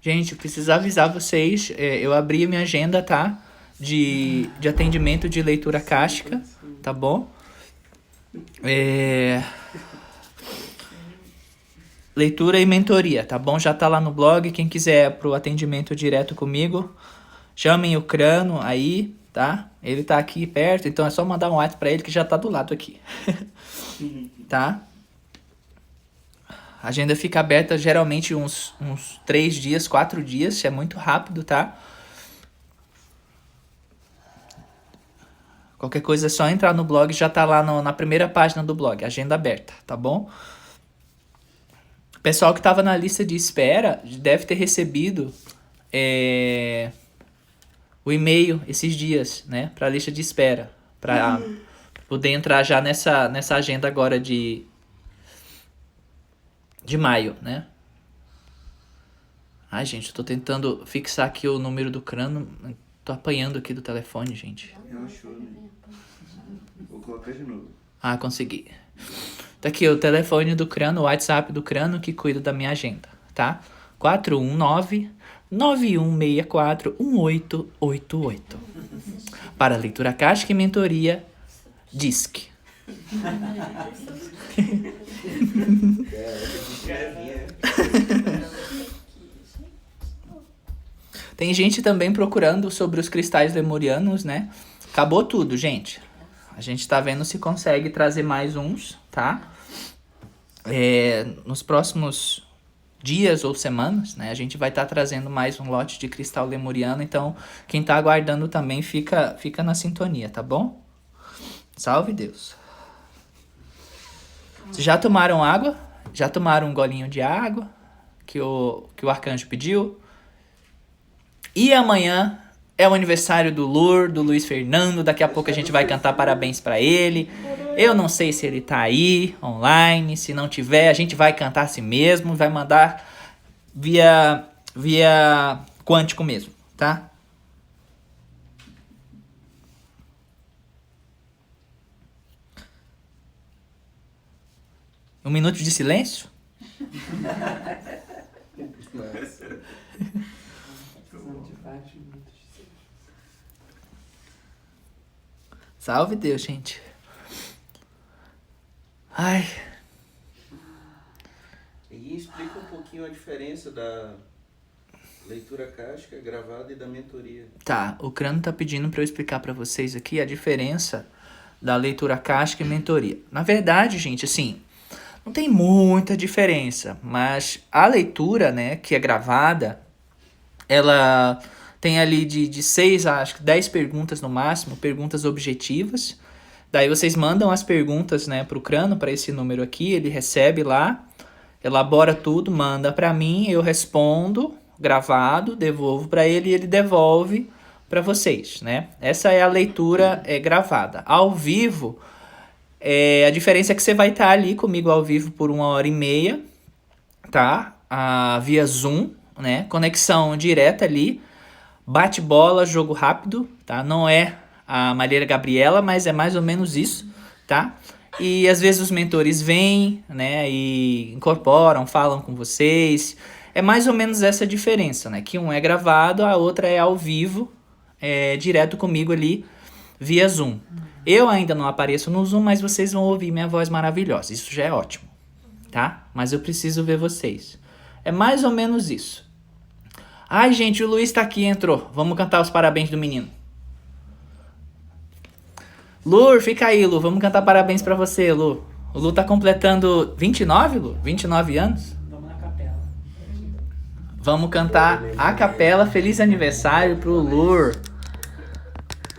Gente, eu preciso avisar vocês, é, eu abri a minha agenda, tá? De, de atendimento de leitura cástica, tá bom? É... Leitura e mentoria, tá bom? Já tá lá no blog. Quem quiser pro atendimento direto comigo, chamem o Crano aí, tá? Ele tá aqui perto, então é só mandar um WhatsApp pra ele que já tá do lado aqui. tá? A agenda fica aberta geralmente uns, uns três dias, quatro dias, é muito rápido, tá? Qualquer coisa é só entrar no blog, já tá lá no, na primeira página do blog, agenda aberta, tá bom? pessoal que tava na lista de espera deve ter recebido é, o e-mail esses dias, né? Pra lista de espera. Pra uhum. poder entrar já nessa, nessa agenda agora de de maio, né? Ai, gente, eu tô tentando fixar aqui o número do crânio. Tô apanhando aqui do telefone, gente. Relaxou, né? Vou colocar de novo. Ah, consegui. Tá aqui o telefone do crânio, o WhatsApp do crânio que cuida da minha agenda, tá? 419 9164 1888. Para leitura cáustica e mentoria, DISC. Tem gente também procurando sobre os cristais lemurianos, né? Acabou tudo, gente. A gente tá vendo se consegue trazer mais uns, tá? É, nos próximos dias ou semanas, né? A gente vai estar tá trazendo mais um lote de cristal lemuriano, então quem tá aguardando também fica, fica na sintonia, tá bom? Salve Deus. Vocês já tomaram água? Já tomaram um golinho de água que o, que o arcanjo pediu? E amanhã é o aniversário do Lur, do Luiz Fernando. Daqui a pouco a gente vai cantar parabéns para ele. Eu não sei se ele tá aí, online. Se não tiver, a gente vai cantar assim mesmo. Vai mandar via, via quântico mesmo, tá? Um minuto de silêncio? Salve Deus, gente. Ai. E explica um pouquinho a diferença da leitura casca gravada e da mentoria. Tá, o Crânio tá pedindo para eu explicar para vocês aqui a diferença da leitura casca e mentoria. Na verdade, gente, assim, não tem muita diferença, mas a leitura, né, que é gravada, ela tem ali de, de 6 a acho que 10 perguntas no máximo, perguntas objetivas. Daí vocês mandam as perguntas, né, pro Crano, para esse número aqui, ele recebe lá, elabora tudo, manda para mim, eu respondo gravado, devolvo para ele e ele devolve para vocês, né? Essa é a leitura é, gravada. Ao vivo, é, a diferença é que você vai estar tá ali comigo ao vivo por uma hora e meia, tá? Ah, via Zoom, né? Conexão direta ali, bate bola, jogo rápido, tá? Não é a Maria Gabriela, mas é mais ou menos isso, tá? E às vezes os mentores vêm, né, e incorporam, falam com vocês. É mais ou menos essa diferença, né? Que um é gravado, a outra é ao vivo, é, direto comigo ali via Zoom. Eu ainda não apareço no Zoom, mas vocês vão ouvir minha voz maravilhosa. Isso já é ótimo, tá? Mas eu preciso ver vocês. É mais ou menos isso. Ai, gente, o Luiz tá aqui, entrou. Vamos cantar os parabéns do menino. Lu, fica aí, Lu. Vamos cantar parabéns para você, Lu. O Lu tá completando 29, Lu? 29 anos? Vamos na capela. Vamos cantar a capela Feliz Aniversário pro Lur.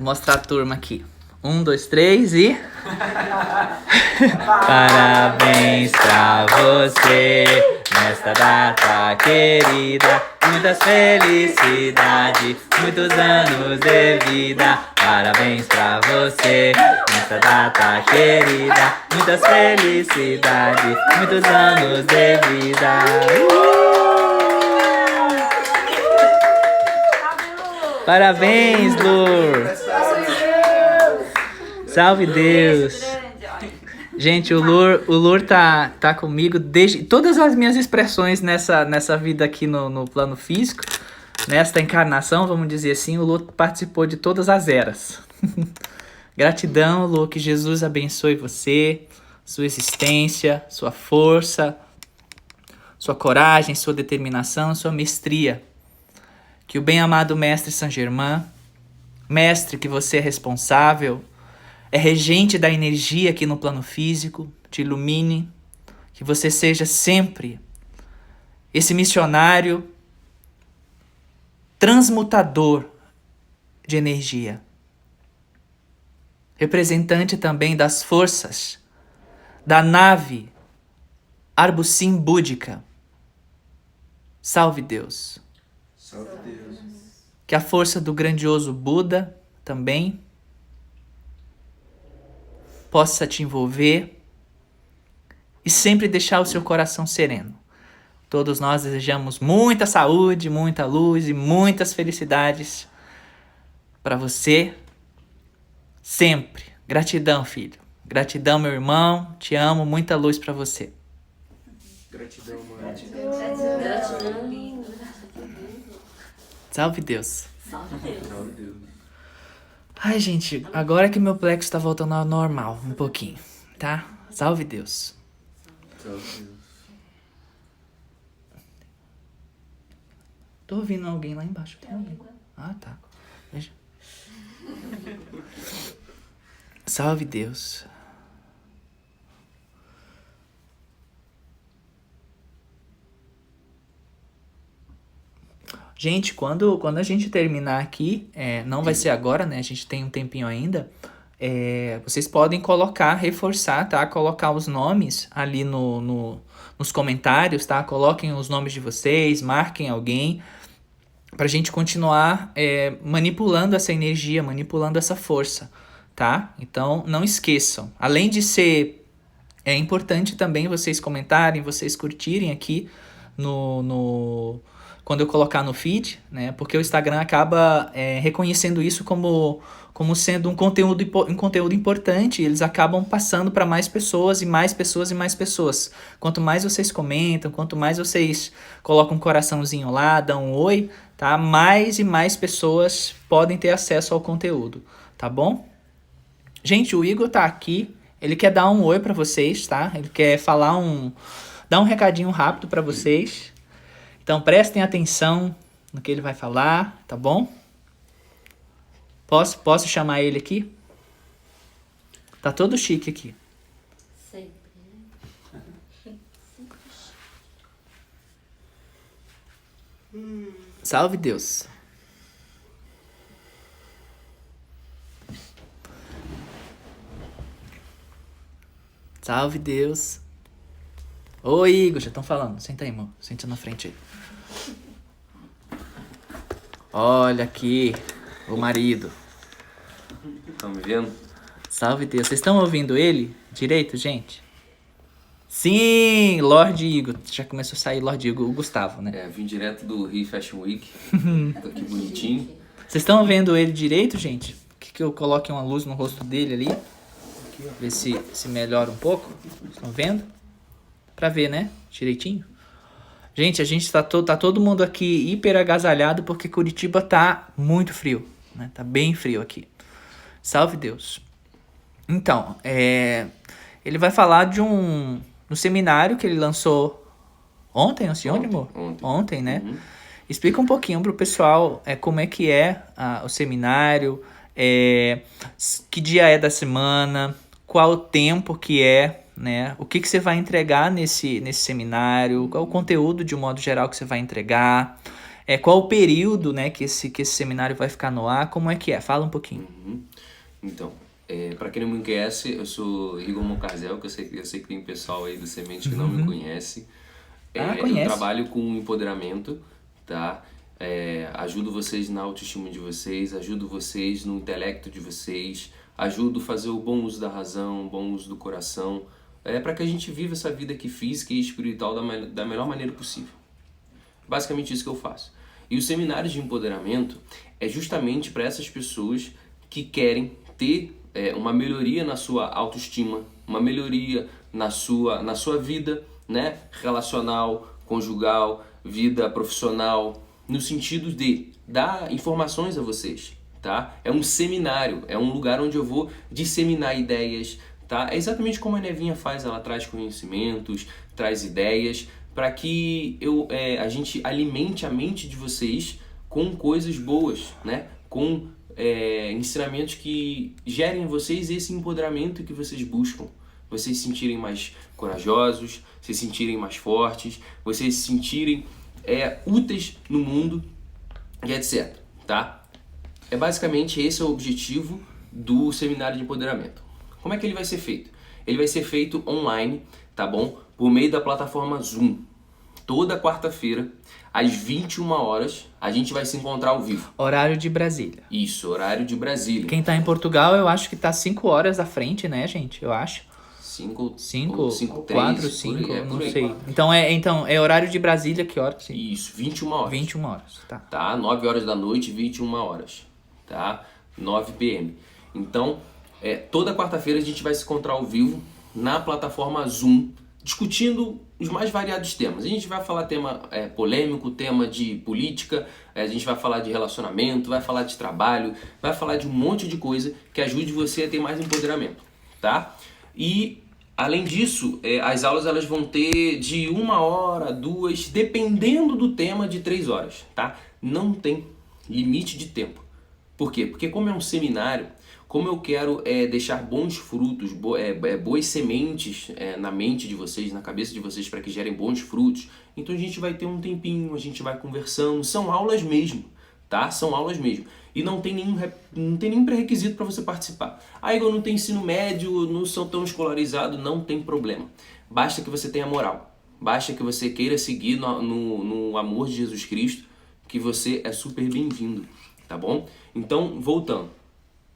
Mostrar a turma aqui. Um, dois, três e. Parabéns pra você nesta data querida. Muitas felicidades, muitos anos de vida. Parabéns pra você nesta data querida. Muitas felicidades, muitos anos de vida. Parabéns, Lur! Salve Deus! Gente, o Lur, o Lur tá, tá comigo desde. Todas as minhas expressões nessa, nessa vida aqui no, no plano físico, nesta encarnação, vamos dizer assim, o Lur participou de todas as eras. Gratidão, Lur, que Jesus abençoe você, sua existência, sua força, sua coragem, sua determinação, sua mestria. Que o bem-amado Mestre Saint Germain, mestre que você é responsável é regente da energia aqui no plano físico, te ilumine, que você seja sempre esse missionário transmutador de energia, representante também das forças da nave Arbucim Búdica. Salve Deus. Salve Deus. Que a força do grandioso Buda também possa te envolver e sempre deixar o seu coração sereno. Todos nós desejamos muita saúde, muita luz e muitas felicidades para você sempre. Gratidão, filho. Gratidão, meu irmão. Te amo. Muita luz para você. Gratidão, mãe. Gratidão. Salve Deus. Salve Deus. Salve Deus. Ai, gente, agora que meu plexo tá voltando ao normal, um pouquinho, tá? Salve Deus. Salve Deus. Tô ouvindo alguém lá embaixo. Tem alguém. Ah, tá. Veja. Salve Deus. Gente, quando, quando a gente terminar aqui, é, não vai ser agora, né? A gente tem um tempinho ainda. é, vocês podem colocar, reforçar, tá? Colocar os nomes ali no, no, nos comentários, tá? Coloquem os nomes de vocês, marquem alguém pra gente continuar é, manipulando essa energia, manipulando essa força, tá? Então, não esqueçam. Além de ser é importante também vocês comentarem, vocês curtirem aqui no, no quando eu colocar no feed, né? Porque o Instagram acaba é, reconhecendo isso como, como sendo um conteúdo, um conteúdo importante. Eles acabam passando para mais pessoas e mais pessoas e mais pessoas. Quanto mais vocês comentam, quanto mais vocês colocam um coraçãozinho lá, dão um oi, tá? Mais e mais pessoas podem ter acesso ao conteúdo, tá bom? Gente, o Igor tá aqui. Ele quer dar um oi pra vocês, tá? Ele quer falar um. dar um recadinho rápido pra vocês. Então prestem atenção no que ele vai falar, tá bom? Posso, posso chamar ele aqui? Tá todo chique aqui. Sempre. Salve Deus. Salve Deus. Oi, Igor, já estão falando. Senta aí, irmão. Senta na frente aí. Olha aqui, o marido. Estão me vendo? Salve Deus. Vocês estão ouvindo ele direito, gente? Sim, Lorde Igor. Já começou a sair Lorde Igor, o Gustavo, né? É, vim direto do Rio Fashion Week. Tô aqui bonitinho. Vocês estão vendo ele direito, gente? Quer que eu coloque uma luz no rosto dele ali? Ver se, se melhora um pouco. Estão vendo? Pra ver, né? Direitinho. Gente, a gente tá, to tá todo mundo aqui hiper agasalhado porque Curitiba tá muito frio. Né? Tá bem frio aqui. Salve Deus. Então, é, ele vai falar de um, um seminário que ele lançou ontem, Alcione, Ontem, amor? ontem. Ontem, né? Uhum. Explica um pouquinho pro pessoal é, como é que é ah, o seminário, é, que dia é da semana, qual o tempo que é, né? O que, que você vai entregar nesse, nesse seminário, qual o conteúdo de um modo geral que você vai entregar, é, qual o período né, que, esse, que esse seminário vai ficar no ar, como é que é? Fala um pouquinho. Uhum. Então, é, para quem não me conhece, eu sou Igor Mocarzel, que eu sei, eu sei que tem pessoal aí do Semente que não me conhece. É, Ah, Eu conhece. trabalho com empoderamento, tá? É, ajudo vocês na autoestima de vocês, ajudo vocês no intelecto de vocês, ajudo a fazer o bom uso da razão, o bom uso do coração, é para que a gente viva essa vida aqui física e espiritual da, da melhor maneira possível. Basicamente isso que eu faço. E os seminários de empoderamento é justamente para essas pessoas que querem ter é, uma melhoria na sua autoestima, uma melhoria na sua, na sua vida né, relacional, conjugal, vida profissional, no sentido de dar informações a vocês. Tá? É um seminário, é um lugar onde eu vou disseminar ideias, tá? É exatamente como a Nevinha faz, ela traz conhecimentos, traz ideias, para que eu, é, a gente alimente a mente de vocês com coisas boas, né? Com é, ensinamentos que gerem em vocês esse empoderamento que vocês buscam. Vocês se sentirem mais corajosos, se sentirem mais fortes, vocês se sentirem é, úteis no mundo e etc. Tá? É basicamente esse é o objetivo do seminário de empoderamento. Como é que ele vai ser feito? Ele vai ser feito online, tá bom? Por meio da plataforma Zoom. Toda quarta-feira, às 21 horas, a gente vai se encontrar ao vivo. Horário de Brasília. Isso, horário de Brasília. Quem tá em Portugal, eu acho que tá 5 horas à frente, né, gente? Eu acho. 5 5, ou 5 4, 5, não sei. Então é, então é horário de Brasília, que hora? Sim. Isso, 21 horas. 21 horas, tá. Tá? 9 horas da noite, 21 horas. Tá? 9 p.m. Então, é, toda quarta-feira a gente vai se encontrar ao vivo na plataforma Zoom, discutindo os mais variados temas. A gente vai falar tema é, polêmico, tema de política, é, a gente vai falar de relacionamento, vai falar de trabalho, vai falar de um monte de coisa que ajude você a ter mais empoderamento, tá? E além disso, é, as aulas elas vão ter de uma hora, duas, dependendo do tema, de três horas, tá? Não tem limite de tempo. Por quê? Porque como é um seminário, como eu quero é, deixar bons frutos, bo é, é, boas sementes é, na mente de vocês, na cabeça de vocês, para que gerem bons frutos, então a gente vai ter um tempinho, a gente vai conversando. São aulas mesmo, tá? São aulas mesmo. E não tem nenhum, não tem nenhum pré-requisito para você participar. Ah, Igor, não tem ensino médio, não são tão escolarizados, não tem problema. Basta que você tenha moral. Basta que você queira seguir no, no, no amor de Jesus Cristo, que você é super bem-vindo, tá bom? Então, voltando.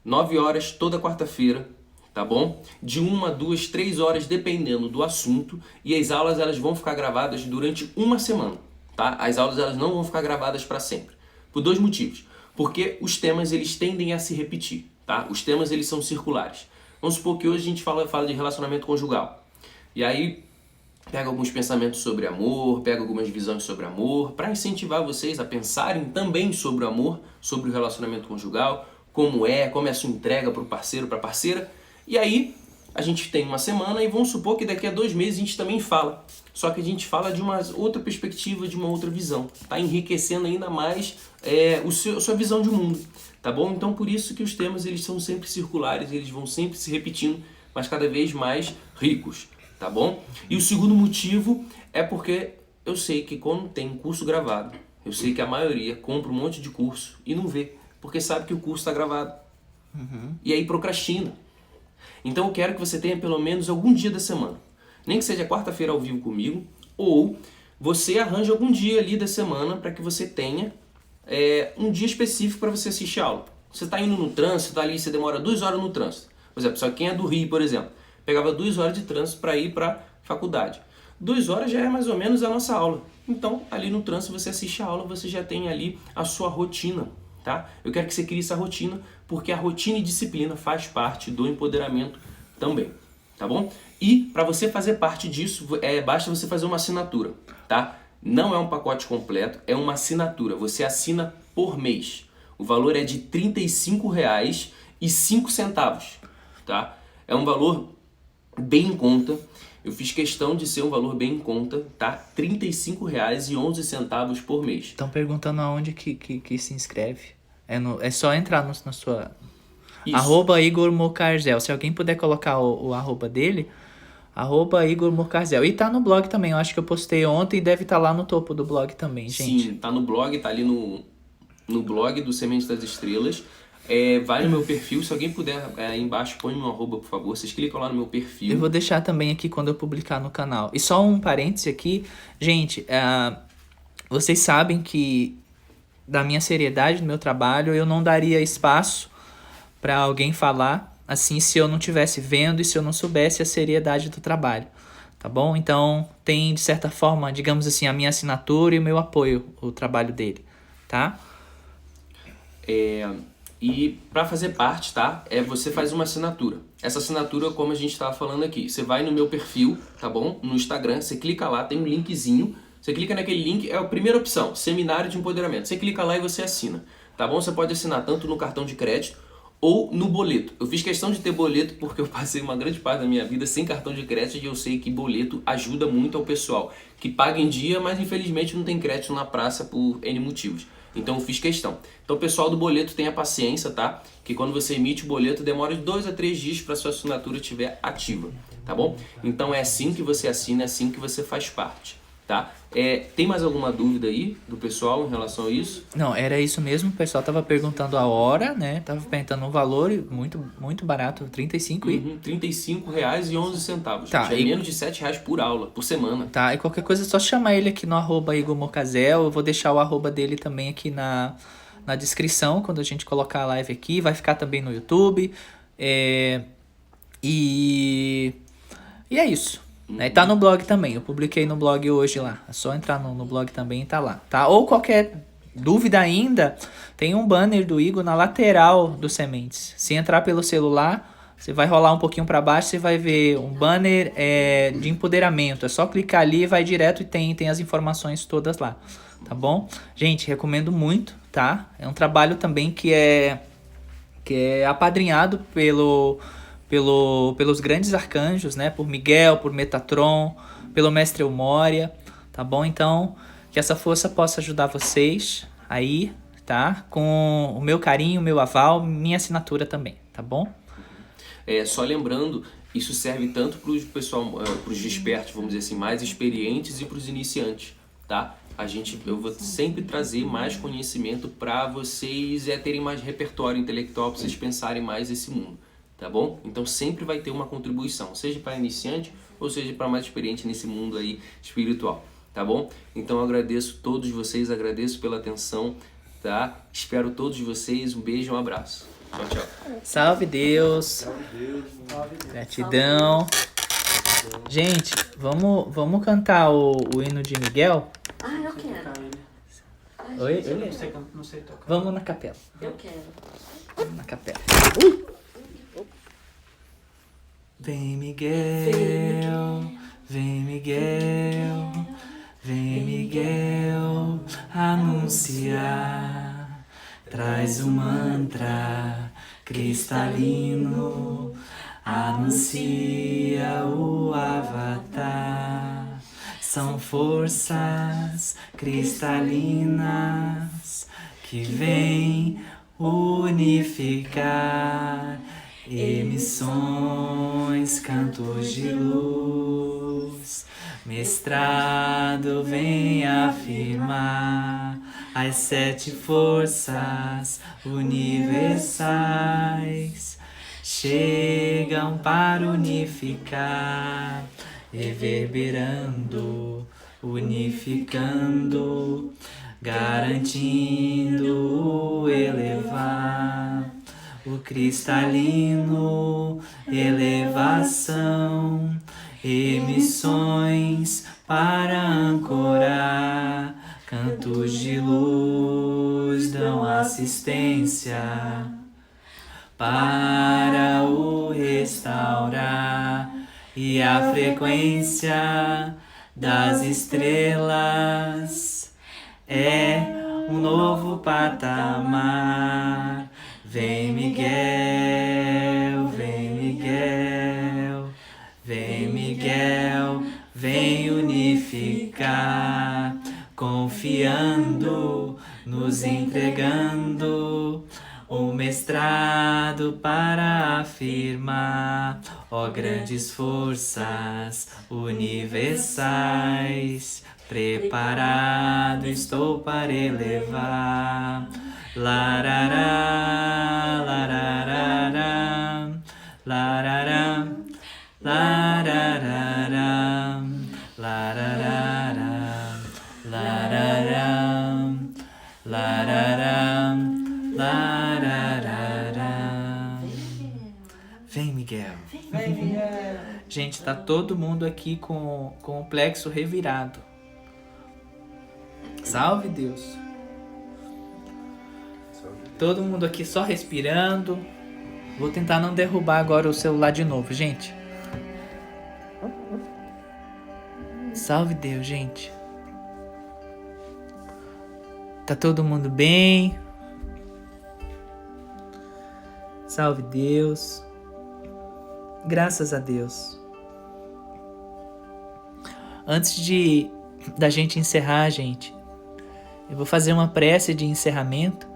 9 horas toda quarta-feira, tá bom? De uma, duas, três horas, dependendo do assunto. E as aulas elas vão ficar gravadas durante uma semana, tá? As aulas elas não vão ficar gravadas para sempre. Por dois motivos. Porque os temas eles tendem a se repetir, tá? Os temas eles são circulares. Vamos supor que hoje a gente fala, fala de relacionamento conjugal. E aí pega alguns pensamentos sobre amor, pega algumas visões sobre amor, para incentivar vocês a pensarem também sobre o amor, sobre o relacionamento conjugal, como é, como é a sua entrega para o parceiro, para a parceira. E aí a gente tem uma semana e vamos supor que daqui a dois meses a gente também fala. Só que a gente fala de uma outra perspectiva, de uma outra visão. Tá enriquecendo ainda mais é, o seu, a sua visão de mundo. Tá bom? Então por isso que os temas eles são sempre circulares, eles vão sempre se repetindo, mas cada vez mais ricos. Tá bom? E o segundo motivo é porque eu sei que quando tem curso gravado, eu sei que a maioria compra um monte de curso e não vê porque sabe que o curso está gravado. Uhum. E aí procrastina. Então eu quero que você tenha pelo menos algum dia da semana. Nem que seja quarta-feira ao vivo comigo, ou você arranja algum dia ali da semana para que você tenha é, um dia específico para você assistir a aula. Você está indo no trânsito, tá ali, você demora duas horas no trânsito. Por exemplo, só quem é do Rio, por exemplo, pegava duas horas de trânsito para ir para faculdade. Duas horas já é mais ou menos a nossa aula. Então, ali no trânsito você assiste a aula, você já tem ali a sua rotina tá? Eu quero que você crie essa rotina, porque a rotina e disciplina faz parte do empoderamento também, tá bom? E para você fazer parte disso, é, basta você fazer uma assinatura, tá? Não é um pacote completo, é uma assinatura. Você assina por mês. O valor é de R$ 35,05, tá? É um valor bem em conta. Eu fiz questão de ser um valor bem em conta, tá? R$ 35,11 por mês. Estão perguntando aonde que, que, que se inscreve. É, no, é só entrar no, na sua. Isso. Arroba Igor Mocarzel. Se alguém puder colocar o, o arroba dele, arroba Igor Mocarzel. E tá no blog também. Eu acho que eu postei ontem e deve estar tá lá no topo do blog também, gente. Sim, tá no blog, tá ali no, no blog do Semente das Estrelas. É, vai no meu perfil, se alguém puder é, aí embaixo, põe meu arroba, por favor. Vocês clicam lá no meu perfil. Eu vou deixar também aqui quando eu publicar no canal. E só um parêntese aqui, gente, uh, vocês sabem que da minha seriedade no meu trabalho, eu não daria espaço para alguém falar assim se eu não tivesse vendo e se eu não soubesse a seriedade do trabalho, tá bom? Então, tem de certa forma, digamos assim, a minha assinatura e o meu apoio, o trabalho dele, tá? É, e para fazer parte, tá? É você faz uma assinatura. Essa assinatura, como a gente estava falando aqui, você vai no meu perfil, tá bom? No Instagram, você clica lá, tem um linkzinho você clica naquele link, é a primeira opção, Seminário de Empoderamento. Você clica lá e você assina, tá bom? Você pode assinar tanto no cartão de crédito ou no boleto. Eu fiz questão de ter boleto porque eu passei uma grande parte da minha vida sem cartão de crédito e eu sei que boleto ajuda muito ao pessoal que paga em dia, mas infelizmente não tem crédito na praça por N motivos. Então eu fiz questão. Então pessoal do boleto tenha paciência, tá? Que quando você emite o boleto demora de dois a três dias para sua assinatura estiver ativa, tá bom? Então é assim que você assina, é assim que você faz parte tá? É, tem mais alguma dúvida aí do pessoal em relação a isso? Não, era isso mesmo. O pessoal tava perguntando a hora, né? Tava perguntando um valor muito, muito barato, 35 e... Uhum, 35 reais e 11 centavos. Tá, é e... menos de 7 reais por aula, por semana. Tá, e qualquer coisa é só chamar ele aqui no arroba Igor Mocazel. Eu vou deixar o arroba dele também aqui na, na descrição, quando a gente colocar a live aqui. Vai ficar também no YouTube. É... E E é isso. Né? E tá no blog também. Eu publiquei no blog hoje lá. É só entrar no, no blog também e tá lá. Tá? Ou qualquer dúvida ainda, tem um banner do Igor na lateral do Sementes. Se entrar pelo celular, você vai rolar um pouquinho para baixo, você vai ver um banner é, de empoderamento. É só clicar ali, vai direto e tem, tem as informações todas lá. Tá bom? Gente, recomendo muito, tá? É um trabalho também que é que é apadrinhado pelo, pelo, pelos grandes arcanjos, né? Por Miguel, por Metatron, pelo Mestre Eumória, tá bom? Então, que essa força possa ajudar vocês aí, tá? Com o meu carinho, o meu aval, minha assinatura também, tá bom? É, só lembrando, isso serve tanto para os pessoal, para os despertos, vamos dizer assim, mais experientes e para os iniciantes, tá? A gente, eu vou sempre trazer mais conhecimento para vocês é, terem mais repertório intelectual, para vocês pensarem mais esse mundo, tá bom? Então sempre vai ter uma contribuição, seja para iniciante ou seja para mais experiente nesse mundo aí espiritual, tá bom? Então eu agradeço todos vocês, agradeço pela atenção, tá? Espero todos vocês, um beijo, um abraço. Tchau, tchau. Salve Deus. Salve Deus. Gratidão. Gente, vamos, vamos cantar o, o hino de Miguel? Ah, eu quero. Ai, Oi? gente, Oi? Não sei, não sei tocar. Vamos na capela. Eu quero. Vamos na capela. Vem Miguel, vem Miguel, vem Miguel. Anunciar. Traz o mantra cristalino, anuncia o avatar. São forças cristalinas que vêm unificar emissões, cantos de luz. Mestrado vem afirmar as sete forças universais chegam para unificar, reverberando, unificando, garantindo o elevar. O cristalino, elevação, emissões para ancorar, cantos de luz dão assistência para o restaurar e a frequência das estrelas é um novo patamar. Vem Miguel, vem Miguel, vem Miguel, vem unificar, confiando, nos entregando. Um mestrado para afirmar, ó grandes forças universais, preparado estou para elevar. Larará, lararará, larará, lararará, lararará, larará, larará, lararará. Vem, Miguel. Vem, Miguel. Gente, tá todo mundo aqui com, com o plexo revirado. Salve Deus. Todo mundo aqui só respirando. Vou tentar não derrubar agora o celular de novo, gente. Salve Deus, gente. Tá todo mundo bem? Salve Deus. Graças a Deus. Antes de da gente encerrar, gente, eu vou fazer uma prece de encerramento.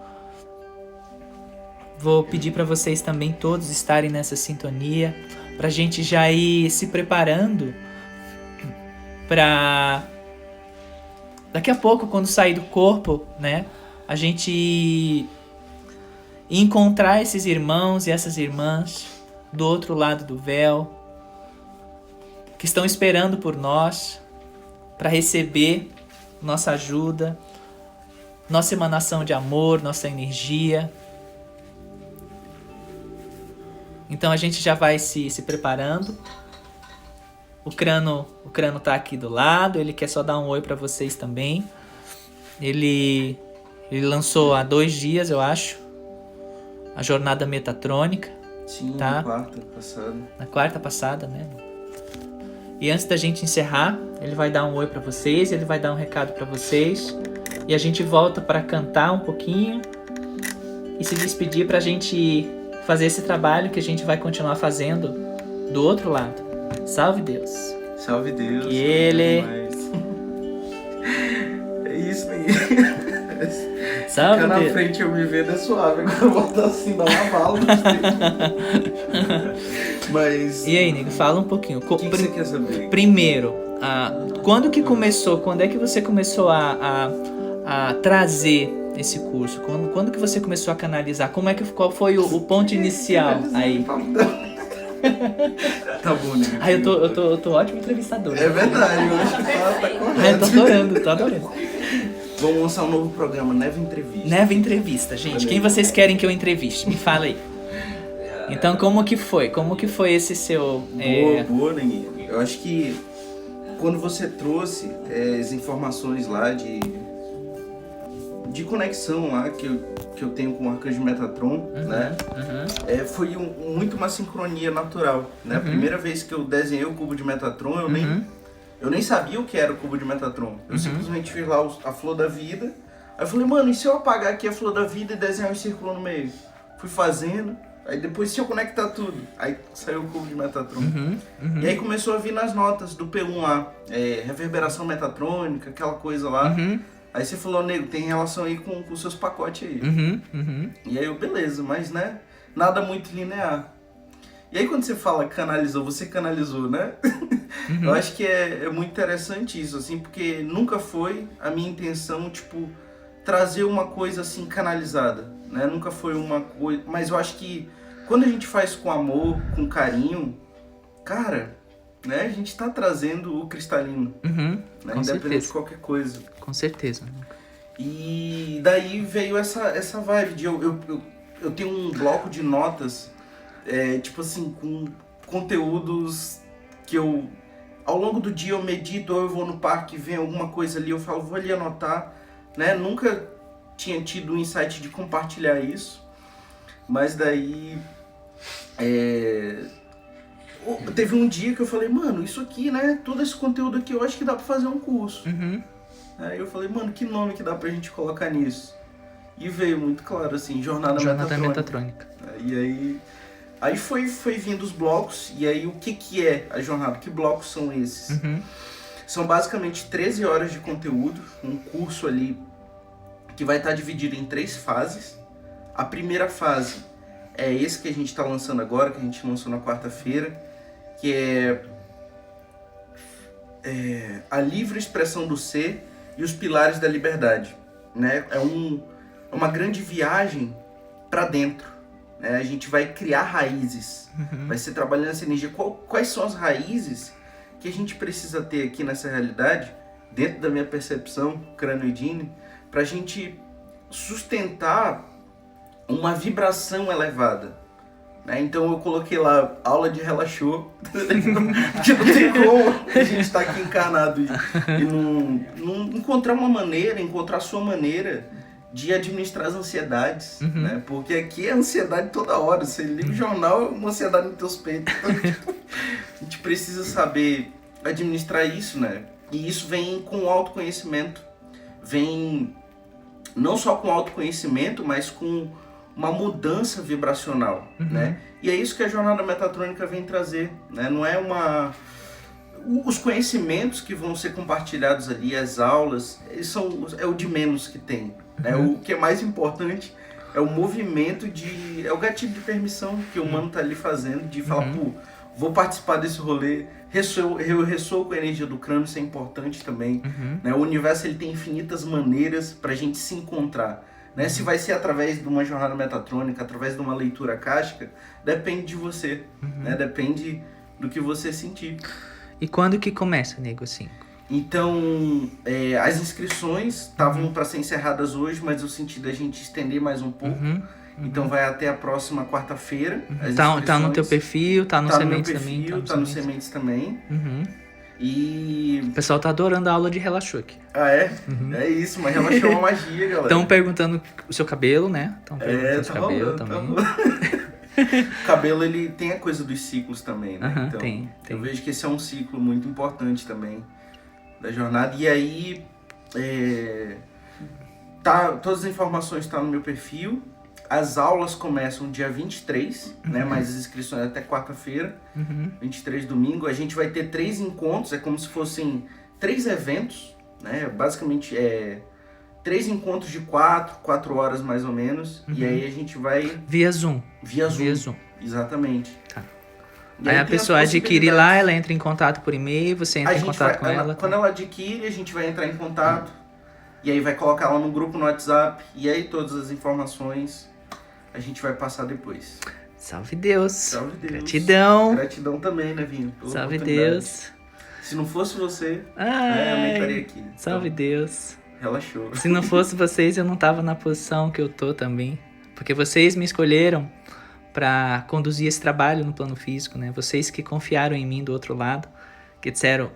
Vou pedir para vocês também todos estarem nessa sintonia, para a gente já ir se preparando para daqui a pouco, quando sair do corpo, né, a gente encontrar esses irmãos e essas irmãs do outro lado do véu, que estão esperando por nós para receber nossa ajuda, nossa emanação de amor, nossa energia. Então a gente já vai se, se preparando. O Crano, o Crano tá aqui do lado, ele quer só dar um oi pra vocês também. Ele, ele lançou há dois dias, eu acho, a jornada metatrônica, Sim, Tá. na quarta passada. na quarta passada, né? E antes da gente encerrar, ele vai dar um oi pra vocês, ele vai dar um recado pra vocês e a gente volta pra cantar um pouquinho e se despedir pra gente fazer esse trabalho que a gente vai continuar fazendo do outro lado. Salve Deus. Salve Deus. E ele- É isso aí. Salve Ficar na Deus. frente eu me vendo é suave. Agora eu boto assim, dá uma bala. Mas. E aí, nego, fala um pouquinho. O que, que você quer saber? Primeiro, ah, quando que começou? Quando é que você começou a, a, a trazer esse curso? Quando, quando que você começou a canalizar? Como é que qual foi o, o ponto inicial aí? Tá bom, né? Ah, eu tô, eu tô, eu tô ótimo entrevistador. É verdade, eu acho que tá, tá correto. Ah, eu tô adorando, tô adorando. Vamos lançar um novo programa, Neve Entrevista. Neve entrevista, gente. Quem vocês querem que eu entreviste? Me fala aí. Então, como que foi? Como que foi esse seu. é, Boa, boa, Neguinho. Eu acho que quando você trouxe é, as informações lá de, de conexão lá que eu, que eu tenho com o Arcanjo Metatron, né? uhum, É, foi um- muito uma sincronia natural, né? A primeira vez que eu desenhei o cubo de Metatron, eu nem, uhum, eu nem sabia o que era o cubo de Metatron. Eu simplesmente fiz lá a flor da vida. Aí eu falei, mano, e se eu apagar aqui a flor da vida e desenhar um círculo no meio? Fui fazendo. Aí depois se eu conectar tudo, aí saiu o cubo de Metatron. uhum, uhum, E aí começou a vir nas notas do P1 lá, é, reverberação metatrônica, aquela coisa lá. uhum, Aí você falou, nego, tem relação aí com os seus pacotes aí. uhum, uhum. E aí eu, beleza, mas né, nada muito linear. E aí quando você fala canalizou, você canalizou, né? eu acho que é, é muito interessante isso, assim, porque nunca foi a minha intenção, tipo, trazer uma coisa assim canalizada, né? Nunca foi uma coisa. Mas eu acho que quando a gente faz com amor, com carinho, cara, né, a gente tá trazendo o cristalino, Uhum, né? Com Independente certeza. de qualquer coisa. com certeza. E daí veio essa, essa vibe de eu, eu, eu, eu tenho um bloco de notas, é, tipo assim, com conteúdos que eu. Ao longo do dia eu medito, ou eu vou no parque, vem alguma coisa ali, eu falo, vou ali anotar, né? Nunca tinha tido o insight de compartilhar isso, mas daí. É, teve um dia que eu falei, mano, isso aqui, né? Todo esse conteúdo aqui eu acho que dá pra fazer um curso. Uhum, Aí eu falei, mano, que nome que dá pra gente colocar nisso? E veio muito claro, assim, Jornada, Jornada Metatrônica. metatrônica. E aí, aí foi, foi vindo os blocos, e aí o que, que é a jornada? Que blocos são esses? Uhum, São basicamente 13 horas de conteúdo, um curso ali que vai estar dividido em três fases. A primeira fase é esse que a gente está lançando agora, que a gente lançou na quarta-feira, que é, é a livre expressão do ser e os pilares da liberdade. Né? É, um, é uma grande viagem para dentro. Né? A gente vai criar raízes, uhum, vai ser trabalhando essa energia. Qual- quais são as raízes que a gente precisa ter aqui nessa realidade, dentro da minha percepção cranoidine, para a gente sustentar uma vibração elevada. Né? Então eu coloquei lá aula de relaxou, porque não tem como a gente estar aqui encarnado e, e não, não encontrar uma maneira, encontrar a sua maneira de administrar as ansiedades, Uhum. né? Porque aqui é ansiedade toda hora. Você liga o jornal, é uma ansiedade nos teus peitos. Então, a gente precisa saber administrar isso, né? E isso vem com autoconhecimento. Vem não só com autoconhecimento, mas com uma mudança vibracional, né? E é isso que a jornada metatrônica vem trazer, né? Não é uma os conhecimentos que vão ser compartilhados ali, as aulas, são é o de menos que tem, né? O que é mais importante é o movimento de é o gatilho de permissão que o humano tá ali fazendo de falar, pô, vou participar desse rolê, ressoo, eu ressoo com a energia do crânio, isso é importante também. uhum, Né? O universo ele tem infinitas maneiras para a gente se encontrar. Né? Se vai ser através de uma jornada metatrônica, através de uma leitura cástica, depende de você. Né? Depende do que você sentir. E quando que começa, nego, assim? Então, é, as inscrições estavam para ser encerradas hoje, mas eu senti da gente estender mais um pouco. Uhum, Então vai até a próxima quarta-feira. as Tá, tá no teu perfil, tá no Tá no Sementes também. perfil, no tá no Sementes. Sementes também. Uhum. E. O pessoal tá adorando a aula de relaxou aqui. Ah, é? Uhum. É isso, mas relaxou uma magia, galera. Estão perguntando o seu cabelo, né? Estão perguntando É, o seu tá cabelo tá também. O cabelo, ele tem a coisa dos ciclos também, né? Aham, então, tem, tem. eu vejo que esse é um ciclo muito importante também da jornada. E aí, é, tá, todas as informações estão no meu perfil. As aulas começam dia 23, né? Mas as inscrições é até quarta-feira, Uhum. 23 domingo. A gente vai ter três encontros, é como se fossem três eventos, né? Basicamente é três encontros de quatro, quatro horas mais ou menos. E Uhum. aí a gente vai Via Zoom. via Zoom. Via Zoom. Exatamente. Tá. E Aí a pessoa adquire lá, ela entra em contato por e-mail, você entra em contato vai- com ela- ela. tá? Quando ela adquire, a gente vai entrar em contato. E aí vai colocar ela no grupo no WhatsApp. E aí todas as informações a gente vai passar depois. Salve Deus. Salve Deus. Gratidão. Gratidão também, né, Vinho? pela Salve. Deus. Se não fosse você, né, eu nem estaria Ai, aqui. salve Então, Deus. relaxou. Se não fosse vocês, eu não tava na posição que eu tô também. Porque vocês me escolheram pra conduzir esse trabalho no plano físico, né? Vocês que confiaram em mim do outro lado, que disseram: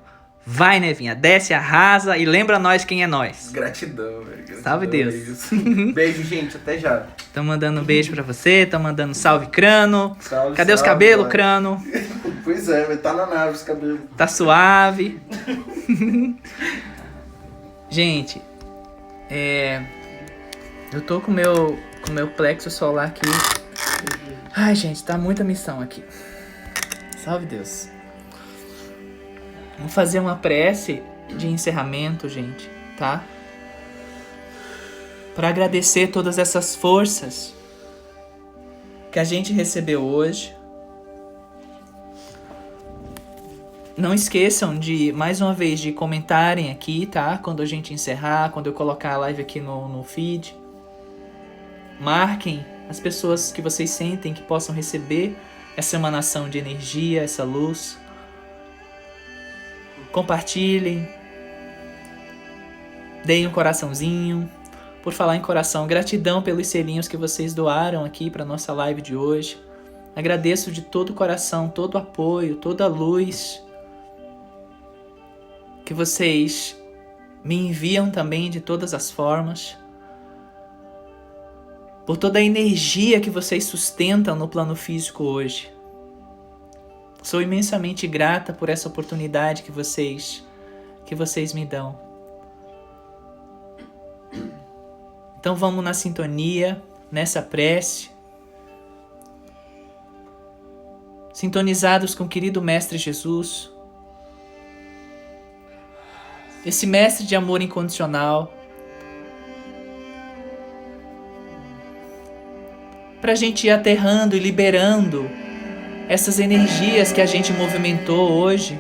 vai, Nevinha, desce, arrasa e lembra nós quem é nós. Gratidão, velho. Gratidão, Salve Deus. é. Beijo, gente. Até já. Tão mandando um beijo pra você, tão mandando salve, crano. Salve, Cadê os salve, cabelos, galera. crano? Pois é, estar na nave os cabelos. Tá suave. Gente, é. Eu tô com meu com meu plexo solar aqui. Ai, gente, tá muita missão aqui. Salve Deus. Vamos fazer uma prece de encerramento, gente, tá? Para agradecer todas essas forças que a gente recebeu hoje. Não esqueçam de, mais uma vez, de comentarem aqui, tá? Quando a gente encerrar, quando eu colocar a live aqui no, no feed. Marquem as pessoas que vocês sentem que possam receber essa emanação de energia, essa luz. Compartilhem. Deem um coraçãozinho. Por falar em coração, gratidão pelos selinhos que vocês doaram aqui para nossa live de hoje. Agradeço de todo o coração, todo o apoio, toda a luz que vocês me enviam também de todas as formas. Por toda a energia que vocês sustentam no plano físico hoje. Sou imensamente grata por essa oportunidade que vocês que vocês me dão. Então vamos na sintonia, nessa prece, sintonizados com o querido Mestre Jesus, esse Mestre de amor incondicional, para a gente ir aterrando e liberando essas energias que a gente movimentou hoje.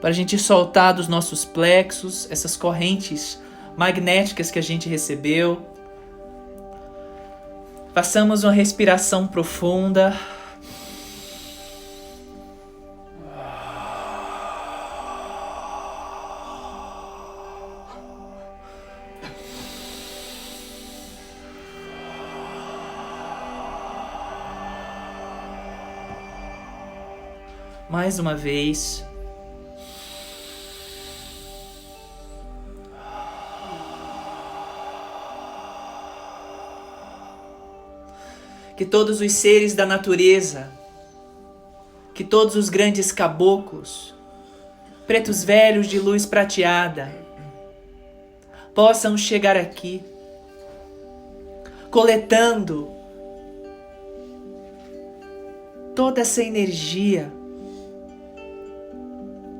Para a gente soltar dos nossos plexos essas correntes magnéticas que a gente recebeu. Façamos uma respiração profunda. Mais uma vez. Que todos os seres da natureza, que todos os grandes caboclos, pretos velhos de luz prateada, possam chegar aqui, coletando toda essa energia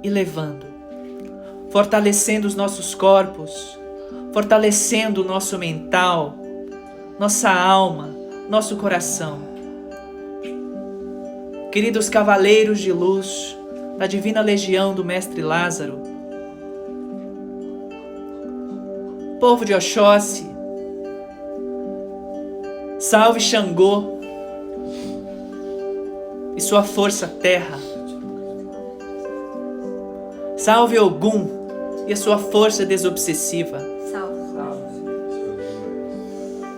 e levando, fortalecendo os nossos corpos, fortalecendo o nosso mental, nossa alma, nosso coração. Queridos cavaleiros de luz da divina legião do Mestre Lázaro, povo de Oxóssi, salve Xangô e sua força terra. Salve Ogum e a sua força desobsessiva. Salve.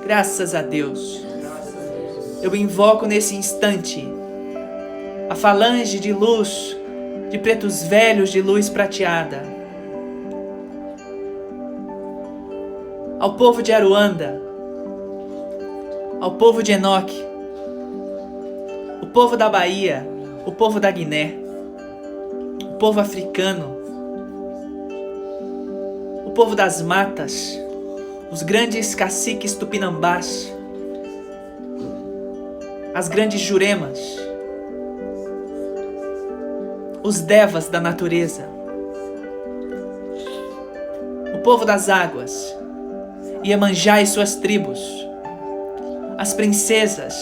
Graças a Deus. Eu invoco nesse instante a falange de luz, de pretos velhos de luz prateada. Ao povo de Aruanda, ao povo de Enoque, o povo da Bahia, o povo da Guiné, o povo africano, povo das matas, os grandes caciques tupinambás, as grandes juremas, os devas da natureza, o povo das águas, Iemanjá e suas tribos, as princesas,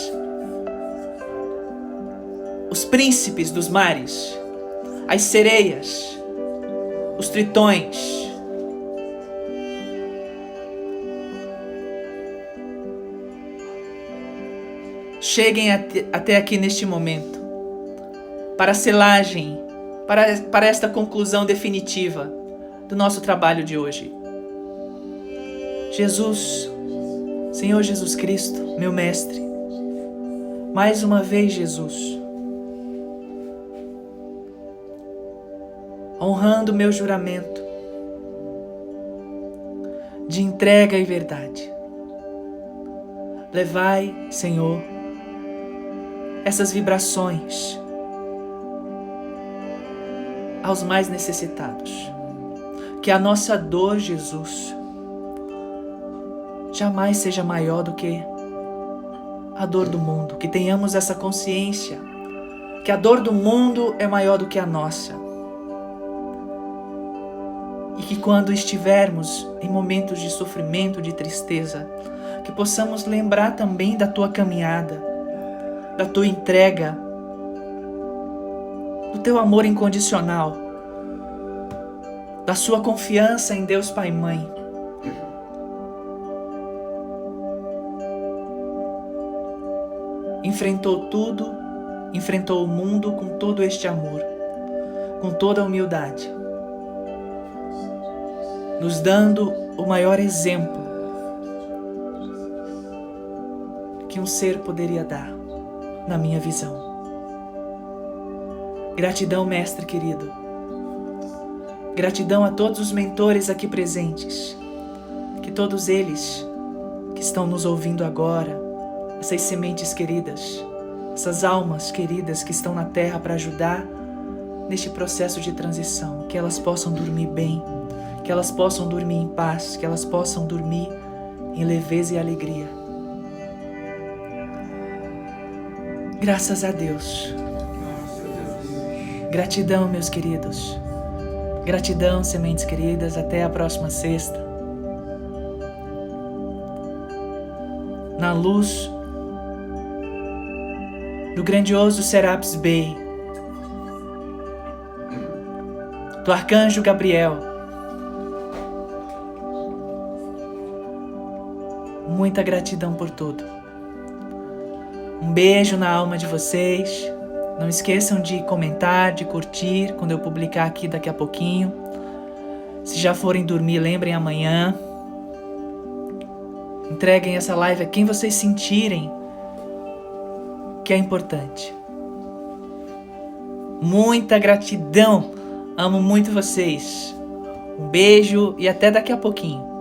os príncipes dos mares, as sereias, os tritões, cheguem até, aqui neste momento, para a selagem, para, para esta conclusão definitiva do nosso trabalho de hoje. Jesus, Senhor Jesus Cristo, meu Mestre, mais uma vez, Jesus, honrando meu juramento de entrega e verdade. Levai, Senhor, essas vibrações aos mais necessitados. Que a nossa dor, Jesus, jamais seja maior do que a dor do mundo. Que tenhamos essa consciência que a dor do mundo é maior do que a nossa. E que quando estivermos em momentos de sofrimento, de tristeza, que possamos lembrar também da tua caminhada, da tua entrega, do teu amor incondicional, da sua confiança em Deus Pai e Mãe. Enfrentou tudo, enfrentou o mundo com todo este amor, com toda a humildade, nos dando o maior exemplo que um ser poderia dar na minha visão. Gratidão, mestre querido. Gratidão a todos os mentores aqui presentes. Que todos eles que estão nos ouvindo agora, essas sementes queridas, essas almas queridas que estão na terra para ajudar neste processo de transição, que elas possam dormir bem, que elas possam dormir em paz, que elas possam dormir em leveza e alegria. Graças a Deus. Gratidão, meus queridos. Gratidão, sementes queridas. Até a próxima sexta. Na luz do grandioso Serapis Bey, do arcanjo Gabriel. Muita gratidão por tudo. Um beijo na alma de vocês. Não esqueçam de comentar, de curtir quando eu publicar aqui daqui a pouquinho. Se já forem dormir, lembrem amanhã. Entreguem essa live a quem vocês sentirem que é importante. Muita gratidão. Amo muito vocês. Um beijo e até daqui a pouquinho.